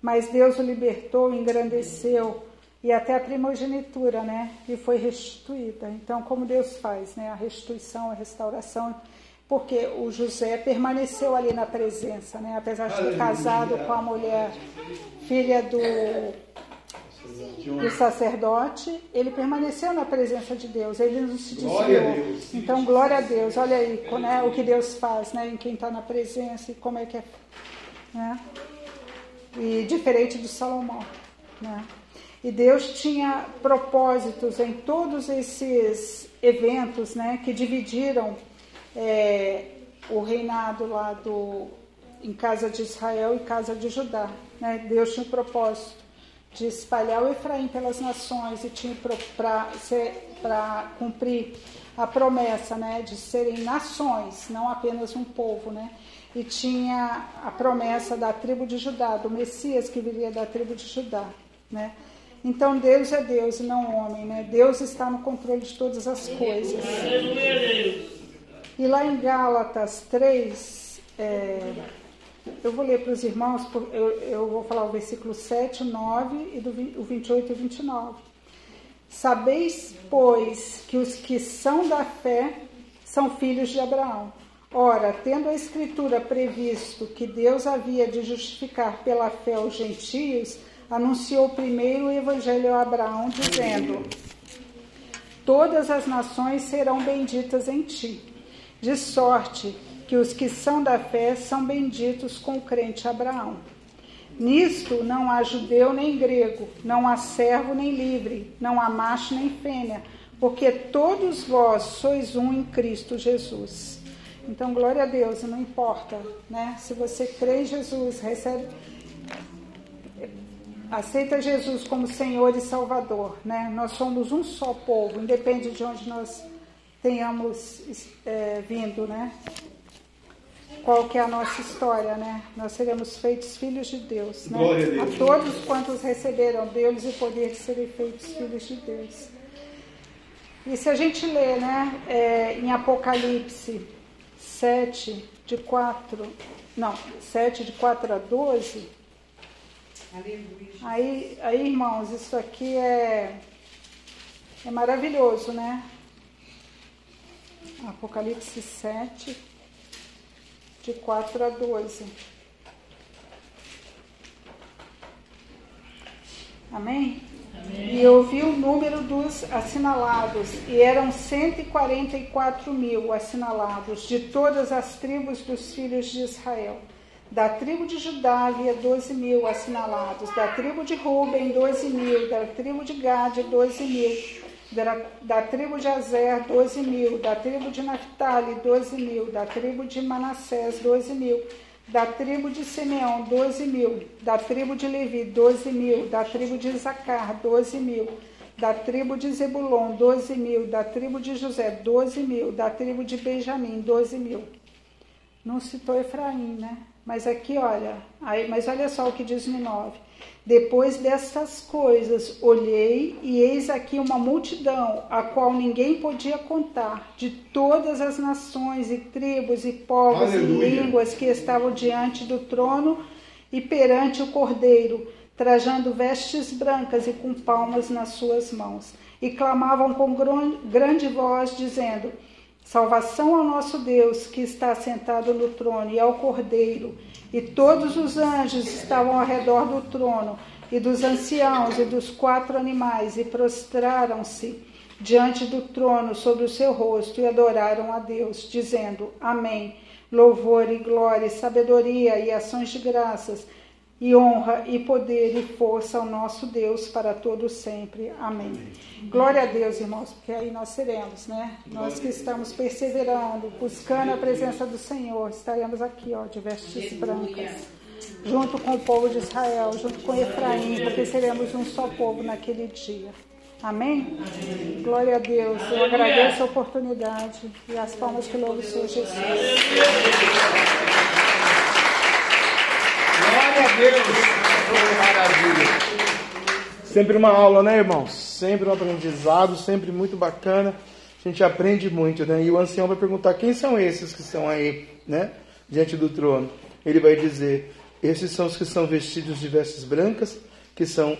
Mas Deus o libertou, engrandeceu e até a primogenitura, né, lhe foi restituída. Então, como Deus faz, né, a restituição, a restauração porque o José permaneceu ali na presença, né? apesar de ter casado com a mulher filha do, do sacerdote, ele permaneceu na presença de Deus, ele não se desviou. Então, glória a Deus, olha aí né, o que Deus faz né, em quem está na presença e como é que é. Né? E diferente do Salomão. Né? E Deus tinha propósitos em todos esses eventos né, que dividiram é, o reinado lá do, em casa de Israel e casa de Judá. Né? Deus tinha um propósito de espalhar o Efraim pelas nações e tinha para cumprir a promessa né, de serem nações, não apenas um povo. Né? E tinha a promessa da tribo de Judá, do Messias que viria da tribo de Judá. Né? Então Deus é Deus e não homem, né? Deus está no controle de todas as coisas. Aleluia, Deus. E lá em Gálatas 3, é, eu vou ler para os irmãos, eu, eu vou falar o versículo 7, 9 e do o 28 e 29. Sabeis, pois, que os que são da fé são filhos de Abraão. Ora, tendo a Escritura previsto que Deus havia de justificar pela fé os gentios, anunciou primeiro o Evangelho a Abraão, dizendo: Todas as nações serão benditas em ti, de sorte que os que são da fé são benditos com o crente Abraão. Nisto não há judeu nem grego, não há servo nem livre, não há macho nem fêmea, porque todos vós sois um em Cristo Jesus. Então, glória a Deus, não importa, né? Se você crê em Jesus, recebe, aceita Jesus como Senhor e Salvador, né? Nós somos um só povo, independe de onde nós tenhamos é, vindo, né? Qual que é a nossa história, né? Nós seremos feitos filhos de Deus, né? Glória a Deus. a todos quantos receberam Deus e o poder de serem feitos filhos de Deus. E se a gente lê, né, é, em Apocalipse 7, de 4, não, 7, de 4 a 12, Aí, aí, irmãos, isso aqui é, é maravilhoso, né? Apocalipse 7, de 4 a 12. Amém? E eu vi o número dos assinalados, e eram 144 mil assinalados, de todas as tribos dos filhos de Israel. Da tribo de Judá havia 12 mil assinalados, da tribo de Ruben, 12 mil, da tribo de Gade, 12 mil, da, da tribo de Azer, 12 mil, da tribo de Naphtali, 12 mil, da tribo de Manassés, 12 mil, da tribo de Simeão, 12 mil, da tribo de Levi, 12 mil, da tribo de Isacar, 12 mil, da tribo de Zebulon, 12 mil, da tribo de José, 12 mil, da tribo de Benjamim, 12 mil. Não citou Efraim, né? Mas aqui, olha, aí, mas olha só o que diz no 9. Depois destas coisas, olhei e eis aqui uma multidão, a qual ninguém podia contar, de todas as nações e tribos e povos Aleluia. e línguas que estavam diante do trono e perante o cordeiro, trajando vestes brancas e com palmas nas suas mãos. E clamavam com gran- grande voz, dizendo: Salvação ao nosso Deus que está sentado no trono e ao Cordeiro. E todos os anjos estavam ao redor do trono e dos anciãos e dos quatro animais e prostraram-se diante do trono sobre o seu rosto e adoraram a Deus, dizendo: Amém. Louvor e glória, e sabedoria e ações de graças e honra e poder e força ao nosso Deus para todo sempre. Amém. Glória a Deus, irmãos, porque aí nós seremos, né? Nós que estamos perseverando, buscando a presença do Senhor, estaremos aqui, ó, de vestes brancas, junto com o povo de Israel, junto com Efraim, porque seremos um só povo naquele dia. Amém? Glória a Deus. Eu agradeço a oportunidade e as palmas que louvo o Senhor Jesus. Glória Sempre uma aula, né, irmãos? Sempre um aprendizado, sempre muito bacana. A gente aprende muito, né? E o ancião vai perguntar: quem são esses que estão aí, né? Diante do trono. Ele vai dizer: esses são os que são vestidos de vestes brancas, que são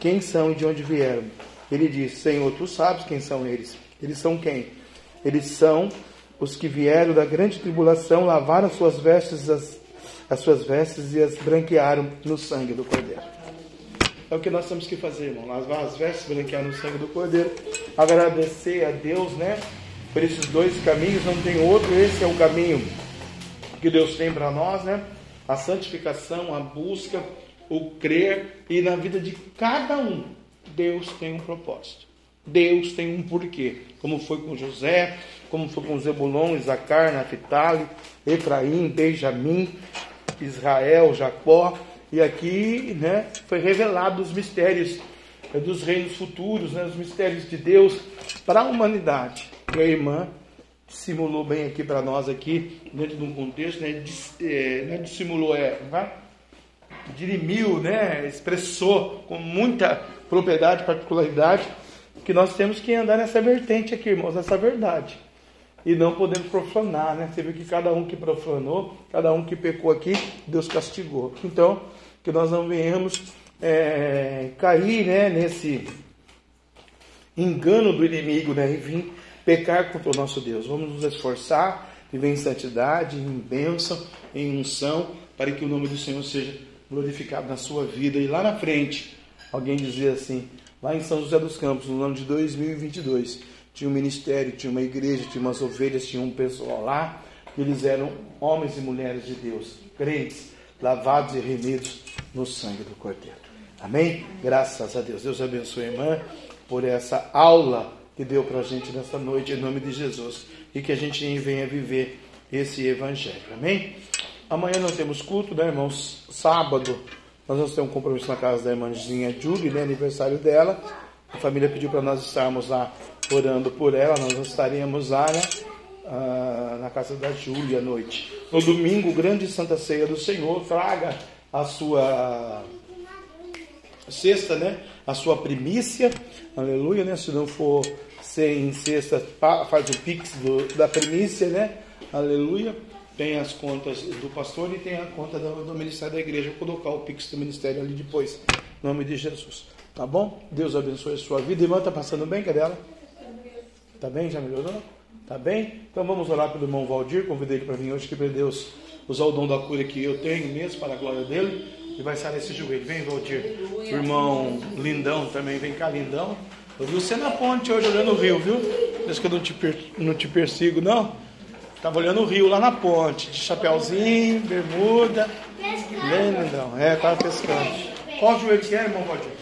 quem são e de onde vieram. Ele diz: Senhor, tu sabes quem são eles. Eles são quem? Eles são os que vieram da grande tribulação, lavaram as suas vestes, as, as suas vestes e as branquearam no sangue do Cordeiro. É o que nós temos que fazer, irmão. Lavar as vestes, branquear no sangue do Cordeiro. Agradecer a Deus, né? Por esses dois caminhos, não tem outro. Esse é o caminho que Deus tem para nós, né? A santificação, a busca, o crer e na vida de cada um, Deus tem um propósito. Deus tem um porquê, como foi com José, como foi com Zebulon, Isacar, Naphtali, Efraim, Benjamim, Israel, Jacó E aqui né, foi revelado os mistérios é, dos reinos futuros, né, os mistérios de Deus para a humanidade. E a irmã dissimulou bem aqui para nós aqui, dentro de um contexto, né, dis, é, né, dissimulou, é, vai? dirimiu, né, expressou com muita propriedade, particularidade, que nós temos que andar nessa vertente aqui, irmãos, nessa verdade. E não podemos profanar, né? Você que cada um que profanou, cada um que pecou aqui, Deus castigou. Então, que nós não venhamos é, cair né, nesse engano do inimigo, né? E vir pecar contra o nosso Deus. Vamos nos esforçar, viver em santidade, em bênção, em unção, para que o nome do Senhor seja glorificado na sua vida. E lá na frente, alguém dizia assim, lá em São José dos Campos, no ano de 2022, tinha um ministério, tinha uma igreja, tinha umas ovelhas, tinha um pessoal lá, eles eram homens e mulheres de Deus, crentes, lavados e remidos no sangue do Cordeiro. Amém? Graças a Deus. Deus abençoe a irmã por essa aula que deu para a gente nessa noite, em nome de Jesus. E que a gente venha viver esse evangelho. Amém? Amanhã não temos culto, né, irmãos? Sábado nós vamos ter um compromisso na casa da irmãzinha Julie, né, aniversário dela. A família pediu para nós estarmos lá orando por ela. Nós estaremos lá, né, ah, na casa da Júlia à noite. No domingo, grande Santa Ceia do Senhor, traga a sua sexta, né? A sua primícia, aleluia, né? Se não for sem sexta, faz o pix do, da primícia, né? Aleluia. Tem as contas do pastor e tem a conta do, do ministério da igreja. Vou colocar o pix do ministério ali depois, em nome de Jesus. Tá bom? Deus abençoe a sua vida. Irmã, tá passando bem? Cadê ela? Tá bem? Já melhorou? Tá bem? Então vamos orar pelo irmão Valdir. Convidei ele para vir hoje, que para Deus usar o dom da cura que eu tenho mesmo, para a glória dele. E vai sair esse joelho. Vem, Valdir. O irmão Lindão também. Vem cá, Lindão. Eu vi você na ponte hoje olhando o rio, viu? Diz que eu não te, per... não te persigo, não. Estava olhando o rio lá na ponte, de chapéuzinho, bermuda. Bem, Lindão. É, estava pescando. Qual joelho que é, irmão Valdir?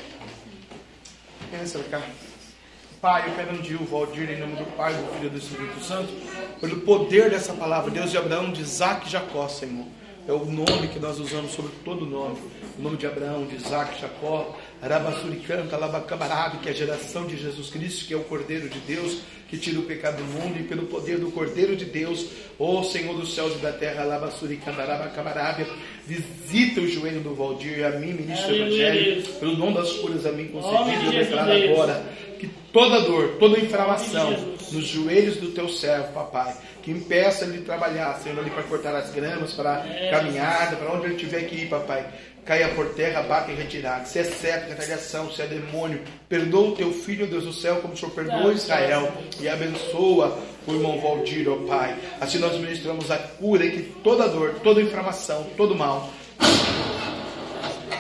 Pai, eu peço o Valdir, em nome do Pai, do Filho e do Espírito Santo, pelo poder dessa palavra, Deus de Abraão, de Isaac e Jacó, Senhor. É o nome que nós usamos sobre todo nome. O nome de Abraão, de Isaac, Jacó, Arabasuricanta, Labacabarabe, que é a geração de Jesus Cristo, que é o Cordeiro de Deus, que tira o pecado do mundo, e pelo poder do Cordeiro de Deus, ó Senhor dos céus e da terra, Labassuricanta, Labacabarabe, visita o joelho do Valdir e a mim, ministro do Evangelho, pelo nome das curas a mim concedido, eu declaro agora que toda dor, toda inflamação nos joelhos do teu servo, papai, que impeça ele de trabalhar, Senhor, ali para cortar as gramas, para caminhada, para onde ele tiver que ir, papai. Caia por terra, bata e retirada. Se é certo, retaliação, se é demônio, perdoa o teu filho, Deus do céu, como o Senhor perdoa Israel e abençoa o irmão Valdir, ó Pai. Assim nós ministramos a cura e que toda dor, toda inflamação, todo mal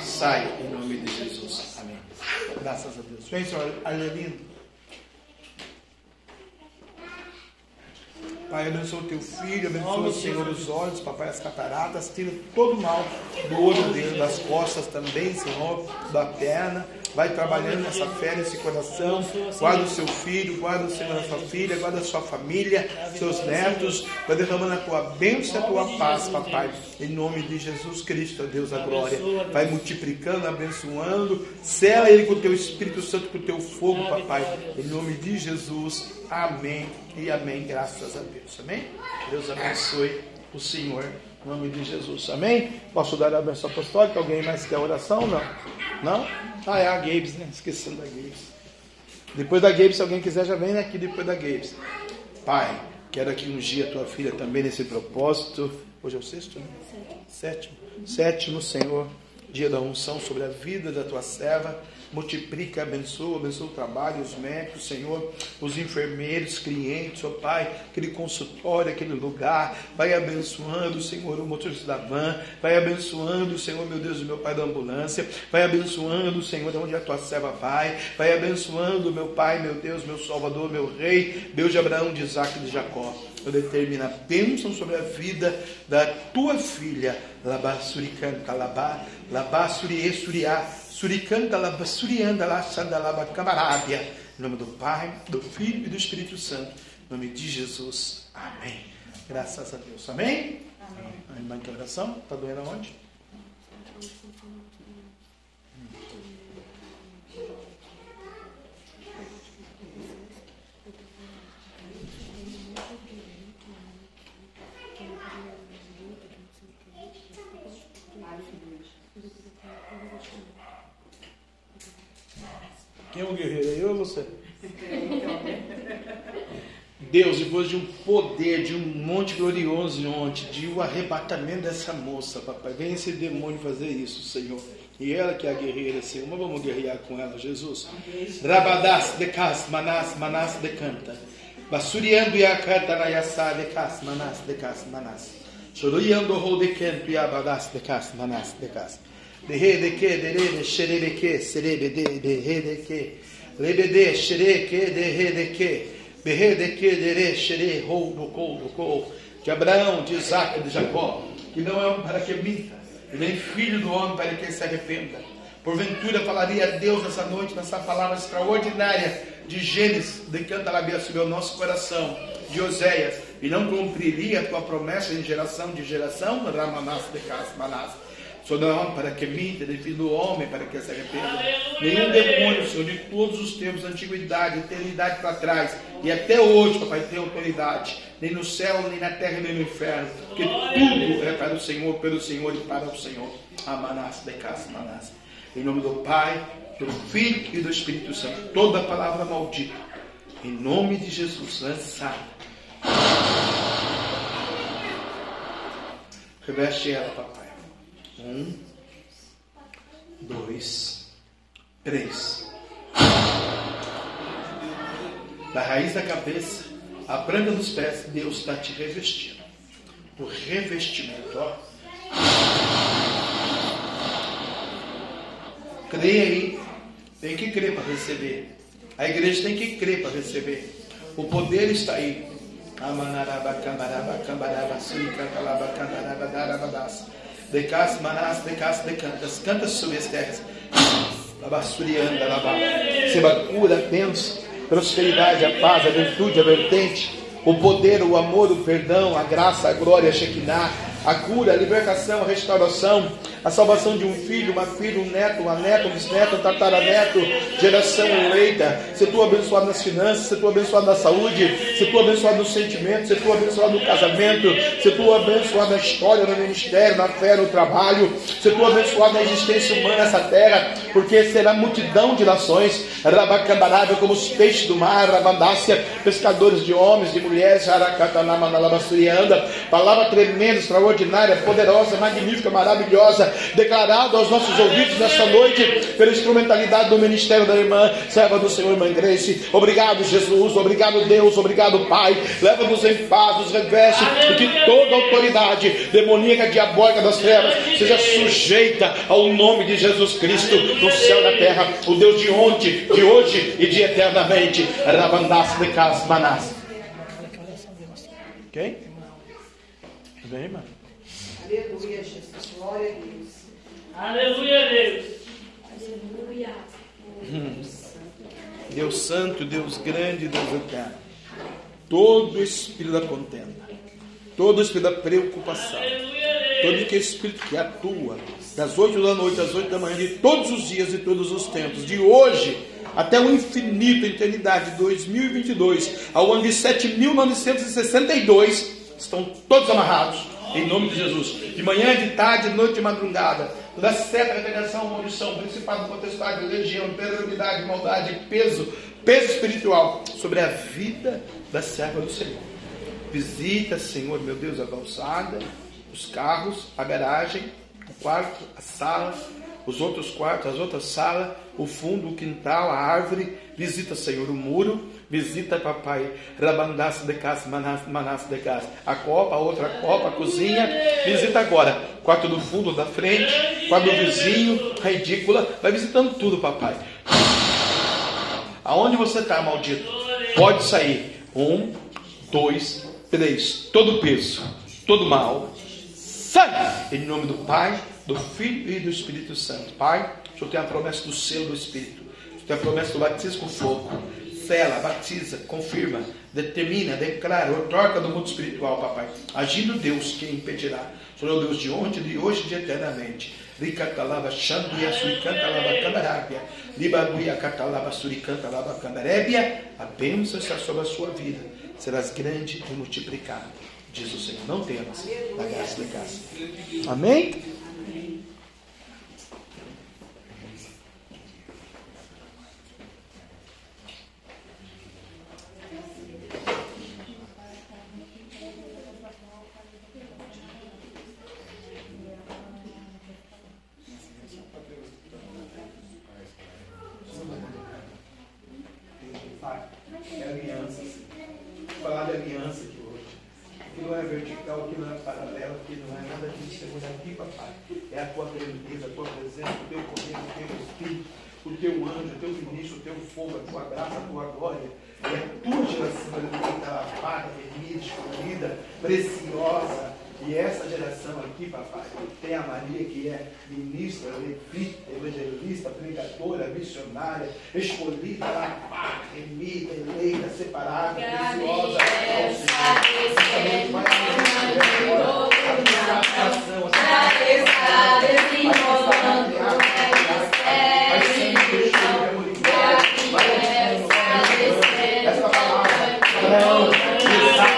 sai em nome de Jesus. Amém. Graças a Deus. Vem, Senhor Arlindo. Pai, abençoa o teu filho, abençoa o Senhor os olhos, papai, as cataratas, tira todo o mal do olho dele, das costas também, Senhor, da perna. Vai trabalhando nessa fé, nesse coração. Guarda o seu filho, guarda o Senhor a sua filha, guarda a sua família, seus netos. Vai derramando a tua bênção e a tua paz, papai. Em nome de Jesus Cristo, a Deus a glória. Vai multiplicando, abençoando. Sela ele com o teu Espírito Santo, com o teu fogo, papai. Em nome de Jesus. Amém e amém. Graças a Deus. Amém? Deus abençoe o Senhor. Em nome de Jesus. Amém? Posso dar a benção apostólica? Alguém mais quer oração? Não? Não? Ah, é a Gabes, né? Esquecendo da Gabes. Depois da Gabes, se alguém quiser, já vem aqui depois da Gabes. Pai, quero aqui ungir a tua filha também nesse propósito. Hoje é o sexto, né? Sétimo. Sétimo, Senhor, dia da unção sobre a vida da tua serva multiplica, abençoa, abençoa o trabalho, os médicos, Senhor, os enfermeiros, clientes, ó Pai, aquele consultório, aquele lugar, vai abençoando, Senhor, o motorista da van, vai abençoando, Senhor, meu Deus, o meu Pai da ambulância, vai abençoando, Senhor, onde a tua serva vai, vai abençoando, meu Pai, meu Deus, meu Salvador, meu Rei, Deus de Abraão, de Isaac e de Jacó. Eu determino a bênção sobre a vida da tua filha, Labassuricanta, Labá, Labassuri, Suriá, Suricanta laba, surianda lá, sandalaba, camarábia. Em nome do Pai, do Filho e do Espírito Santo. Em nome de Jesus. Amém. Graças a Deus. Amém? Amém. A irmã de oração. Está doendo aonde? Quem é o guerreiro? Eu ou você? Deus, depois de um poder, de um monte glorioso ontem, de um arrebatamento dessa moça, papai, vem esse demônio fazer isso, Senhor. E ela que é a guerreira, Senhor, mas vamos guerrear com ela, Jesus. Rabadas de cas, manas, manas de canta. Basuriando e a canta na yassa de cas, manas de cas, manas. Choruyando ho de canto e abadas de cas, manas de cas. De Abraão, de Isaac, de Jacó. Que não é um para que minta, e nem filho do homem para que se arrependa. Porventura falaria a Deus nessa noite, nessa palavra extraordinária de Gênesis, de Cantarabia sobre o nosso coração, de Oséias, e não cumpriria a tua promessa em geração de geração, Ramanás de Casmanás. Sou não para que minta, filho do homem para que se arrependa. Nenhum demônio, Senhor, de todos os tempos, antiguidade, eternidade para trás, e até hoje, papai, tem autoridade, nem no céu, nem na terra, nem no inferno, porque tudo é para o Senhor, pelo Senhor e para o Senhor. Amanás de Casmanás. Em nome do Pai, do Filho e do Espírito Santo. Toda palavra maldita. Em nome de Jesus, lançada. Reveste ela, papai. Um, dois, três. Da raiz da cabeça, a branca dos pés, Deus está te revestindo. O revestimento, ó. Creia aí. Tem que crer para receber. A igreja tem que crer para receber. O poder está aí. Decas, manás, decas, decantas. Canta sobre as terras. Labassurianda, labá. Receba cura, bênção, prosperidade, a paz, a virtude, a vertente. O poder, o amor, o perdão, a graça, a glória, a Shekinah, a cura, a libertação, a restauração, a salvação de um filho, uma filha, um neto, uma neta, um bisneto, um tataraneto, geração eleita. Se tu abençoado nas finanças, se tu abençoado na saúde, se tu abençoado nos sentimentos, se tu abençoado no casamento, se tu abençoado na história, no ministério, na fé, no trabalho, se tu abençoado na existência humana nessa terra, porque será multidão de nações, rabacandarável como os peixes do mar, rabandácia, pescadores de homens, de mulheres, aracatanamanabassurianda, palavra tremenda, extraordinária, poderosa, magnífica, maravilhosa, declarado aos nossos ouvidos nesta noite, pela instrumentalidade do ministério da irmã, serva do Senhor, irmã Grace. Obrigado, Jesus, obrigado, Deus, obrigado, Pai. Leva-nos em paz, nos reveste, e que toda autoridade demoníaca, diabólica das trevas seja sujeita ao nome de Jesus Cristo, no céu e na terra, o Deus de ontem, de hoje e de eternamente. Rabandas de Casmanas. Quem? Vem, mano. Aleluia, Jesus. Glória a Deus. Aleluia, Deus. Deus Santo, Deus grande, Deus eterno. Todo espírito da contenda, todo espírito da preocupação, todo que espírito que atua das oito da noite às oito da manhã, de todos os dias e todos os tempos, de hoje até o infinito, a eternidade de 2022, ao ano de 7962, estão todos amarrados, em nome de Jesus. De manhã, de tarde, de noite, de madrugada. Toda seta, renegação, maldição, principado, potestade, legião, imperioridade, maldade, peso, peso espiritual sobre a vida da serva do Senhor. Visita, Senhor, meu Deus, a calçada, os carros, a garagem, o quarto, a sala, os outros quartos, as outras salas, o fundo, o quintal, a árvore. Visita, Senhor, o muro. Visita, papai, rabandas de casa, manas, manas de casa. A copa, outra copa, a cozinha. Visita agora. Quarto do fundo, da frente, quarto do vizinho, a edícula. Vai visitando tudo, papai. Aonde você está, maldito? Pode sair. Um, dois, três. Todo peso, todo mal. Sai! Em nome do Pai, do Filho e do Espírito Santo. Pai, o Senhor tem a promessa do selo do Espírito. Tem a promessa do batismo com fogo. Sela, batiza, confirma, determina, declara, otorga do mundo espiritual, papai. Agindo Deus, quem impedirá? Senhor Deus de ontem, de hoje e de eternamente. Ricatalava Xanduia Suricantalava Candarábia. Libaguia Catalava Suricantalava Candarébia. A bênção está sobre a sua vida. Serás grande e multiplicado. Diz o Senhor. Não temas. Da graça da graça. Amém? É alianças. Vou falar de aliança aqui hoje. Que não é vertical, que não é paralelo, que não é nada disso. Segura aqui, papai. É a tua grandeza, a tua presença, o teu poder, o teu espírito, o teu anjo, o teu ministro, o teu fogo, a tua graça, a tua. É geração eleita, lavada, remida, escolhida, preciosa. E essa geração aqui, papai, tem a Maria que é ministra, levita, evangelista, pregadora, missionária, escolhida, lavada, remida, eleita, separada, preciosa. agora, a tua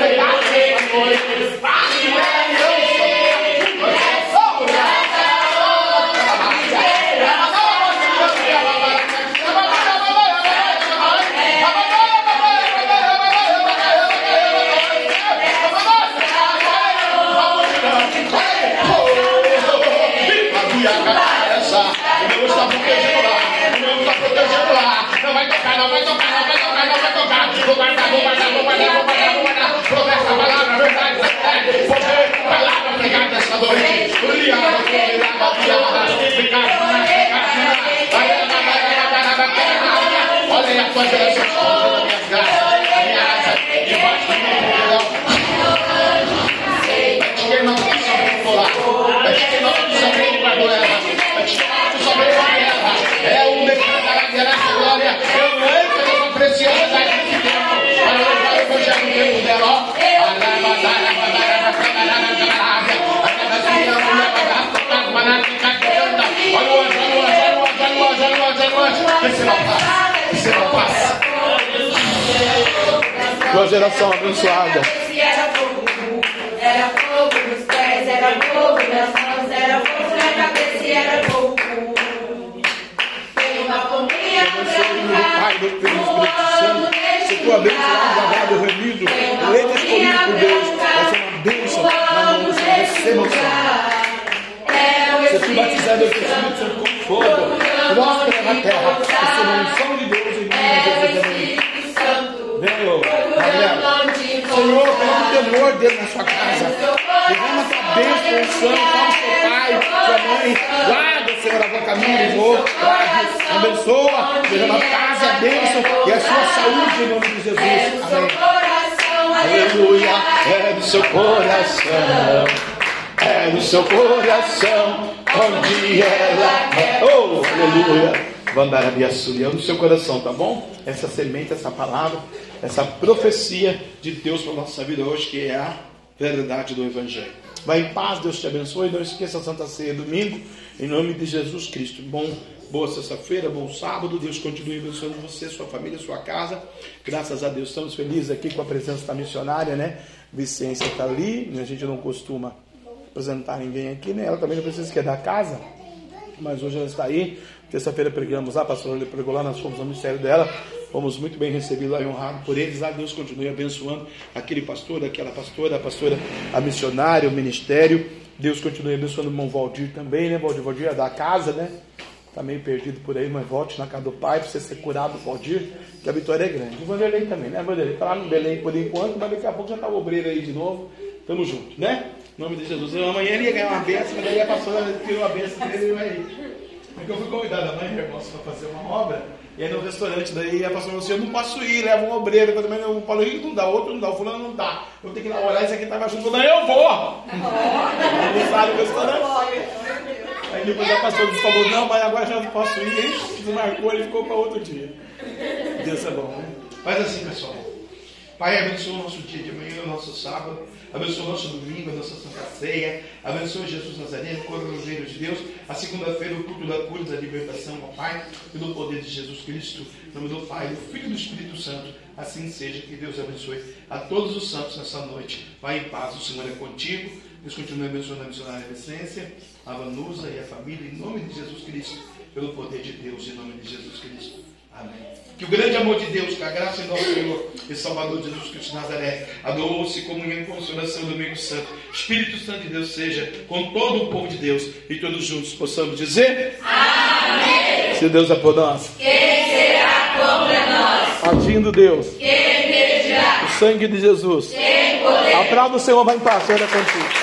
Fregar, fregar, fregar, fregar, Isaac, ele já Olha a tua geração das minhas graças, a minha asa, debaixo do meu poderão. Vai te queimar com o sabor polar, vai te queimar com o sabor para vai. É graça glória. Tua geração abençoada. Era fogo, era fogo nos pés, era fogo nas mãos, era fogo na cabeça e era fogo. Tem uma pombinha do Pai, do Filho e do Espírito Santo. Se tu abençoado, guardado, remido, eleito escolhido por Deus, vai ser uma bênção na mão do Senhor. Receba o Senhor. Se tu batizado do Espírito Santo com fogo, mostra na terra, receba a unção de Deus em nome de Jesus. Amém. Venha, Gabriela. Senhor, coloca o temor dele na sua casa. Derrama tua bênção, unção, salve seu pai, sua mãe. Guarda, Senhor, a tua caminho, vou, guarde, abençoa, derrama casa, bênção e a sua saúde em nome de Jesus. Amém. Aleluia, é do seu coração, é do seu coração, onde ela é. Oh, aleluia. No seu coração, tá bom? Essa semente, essa palavra, essa profecia de Deus para a nossa vida hoje, que é a verdade do Evangelho. Vai em paz, Deus te abençoe. Não esqueça a Santa Ceia domingo, em nome de Jesus Cristo. Bom, boa sexta-feira, bom sábado. Deus continue abençoando você, sua família, sua casa. Graças a Deus, estamos felizes aqui com a presença da missionária, né? Vicência está ali, a gente não costuma apresentar ninguém aqui, né? Ela também não precisa que da casa, mas hoje ela está aí. Terça-feira pregamos lá, a pastora pregou lá, nós fomos no ministério dela. Fomos muito bem recebidos lá e honrados por eles. Ah, Deus continue abençoando aquele pastor, aquela pastora, a pastora, a missionária, o ministério. Deus continue abençoando o irmão Valdir também, né? Valdir, Valdir é da casa, né? Tá meio perdido por aí, mas volte na casa do pai para você ser curado, Valdir, que a vitória é grande. O Vanderlei também, né? Vanderlei tá lá no Belém por enquanto, mas daqui a pouco já tá o obreiro aí de novo. Tamo junto, né? Em nome de Jesus. Amanhã ele ia ganhar uma benção, mas daí a pastora tirou a benção dele e vai. Porque eu fui convidado a mãe e irmãos para fazer uma obra. E aí no restaurante, daí a pastora falou assim: Eu não posso ir, leva um obreiro. Eu também não falo, não dá, outro não dá, o fulano não dá. Eu tenho que ir lá olhar, esse aqui tava junto. Eu falei, eu vou! Não sabe o restaurante. Aí depois a pastora falou: Não, mas agora já não posso ir. Aí desmarcou, ele ficou para outro dia. Deus é bom, né? Faz assim, pessoal. Pai, abençoa o nosso dia de amanhã, o nosso sábado. Abençoa o nosso domingo, a nossa Santa Ceia. Abençoa Jesus Nazareno, Coroneiro de Deus. A segunda-feira, o culto da cura, da libertação, ó Pai, pelo poder de Jesus Cristo. Em nome do Pai, do Filho e do Espírito Santo. Assim seja. Que Deus abençoe a todos os santos nessa noite. Vai em paz, o Senhor é contigo. Deus continue abençoando a missionária de essência, a Vanusa e a família. Em nome de Jesus Cristo. Pelo poder de Deus, em nome de Jesus Cristo. Amém. Que o grande amor de Deus, que a graça de nosso Senhor e Salvador Jesus Cristo de Nazaré, a doce comunhão e consolação do Domingo Santo, Espírito Santo de Deus seja com todo o povo de Deus e todos juntos possamos dizer: Amém. Se Deus é por nós, Quem será contra nós? agindo Deus, Quem impedirá? o sangue de Jesus, Quem poderá? a palavra do Senhor vai em paz, Senhor é contigo.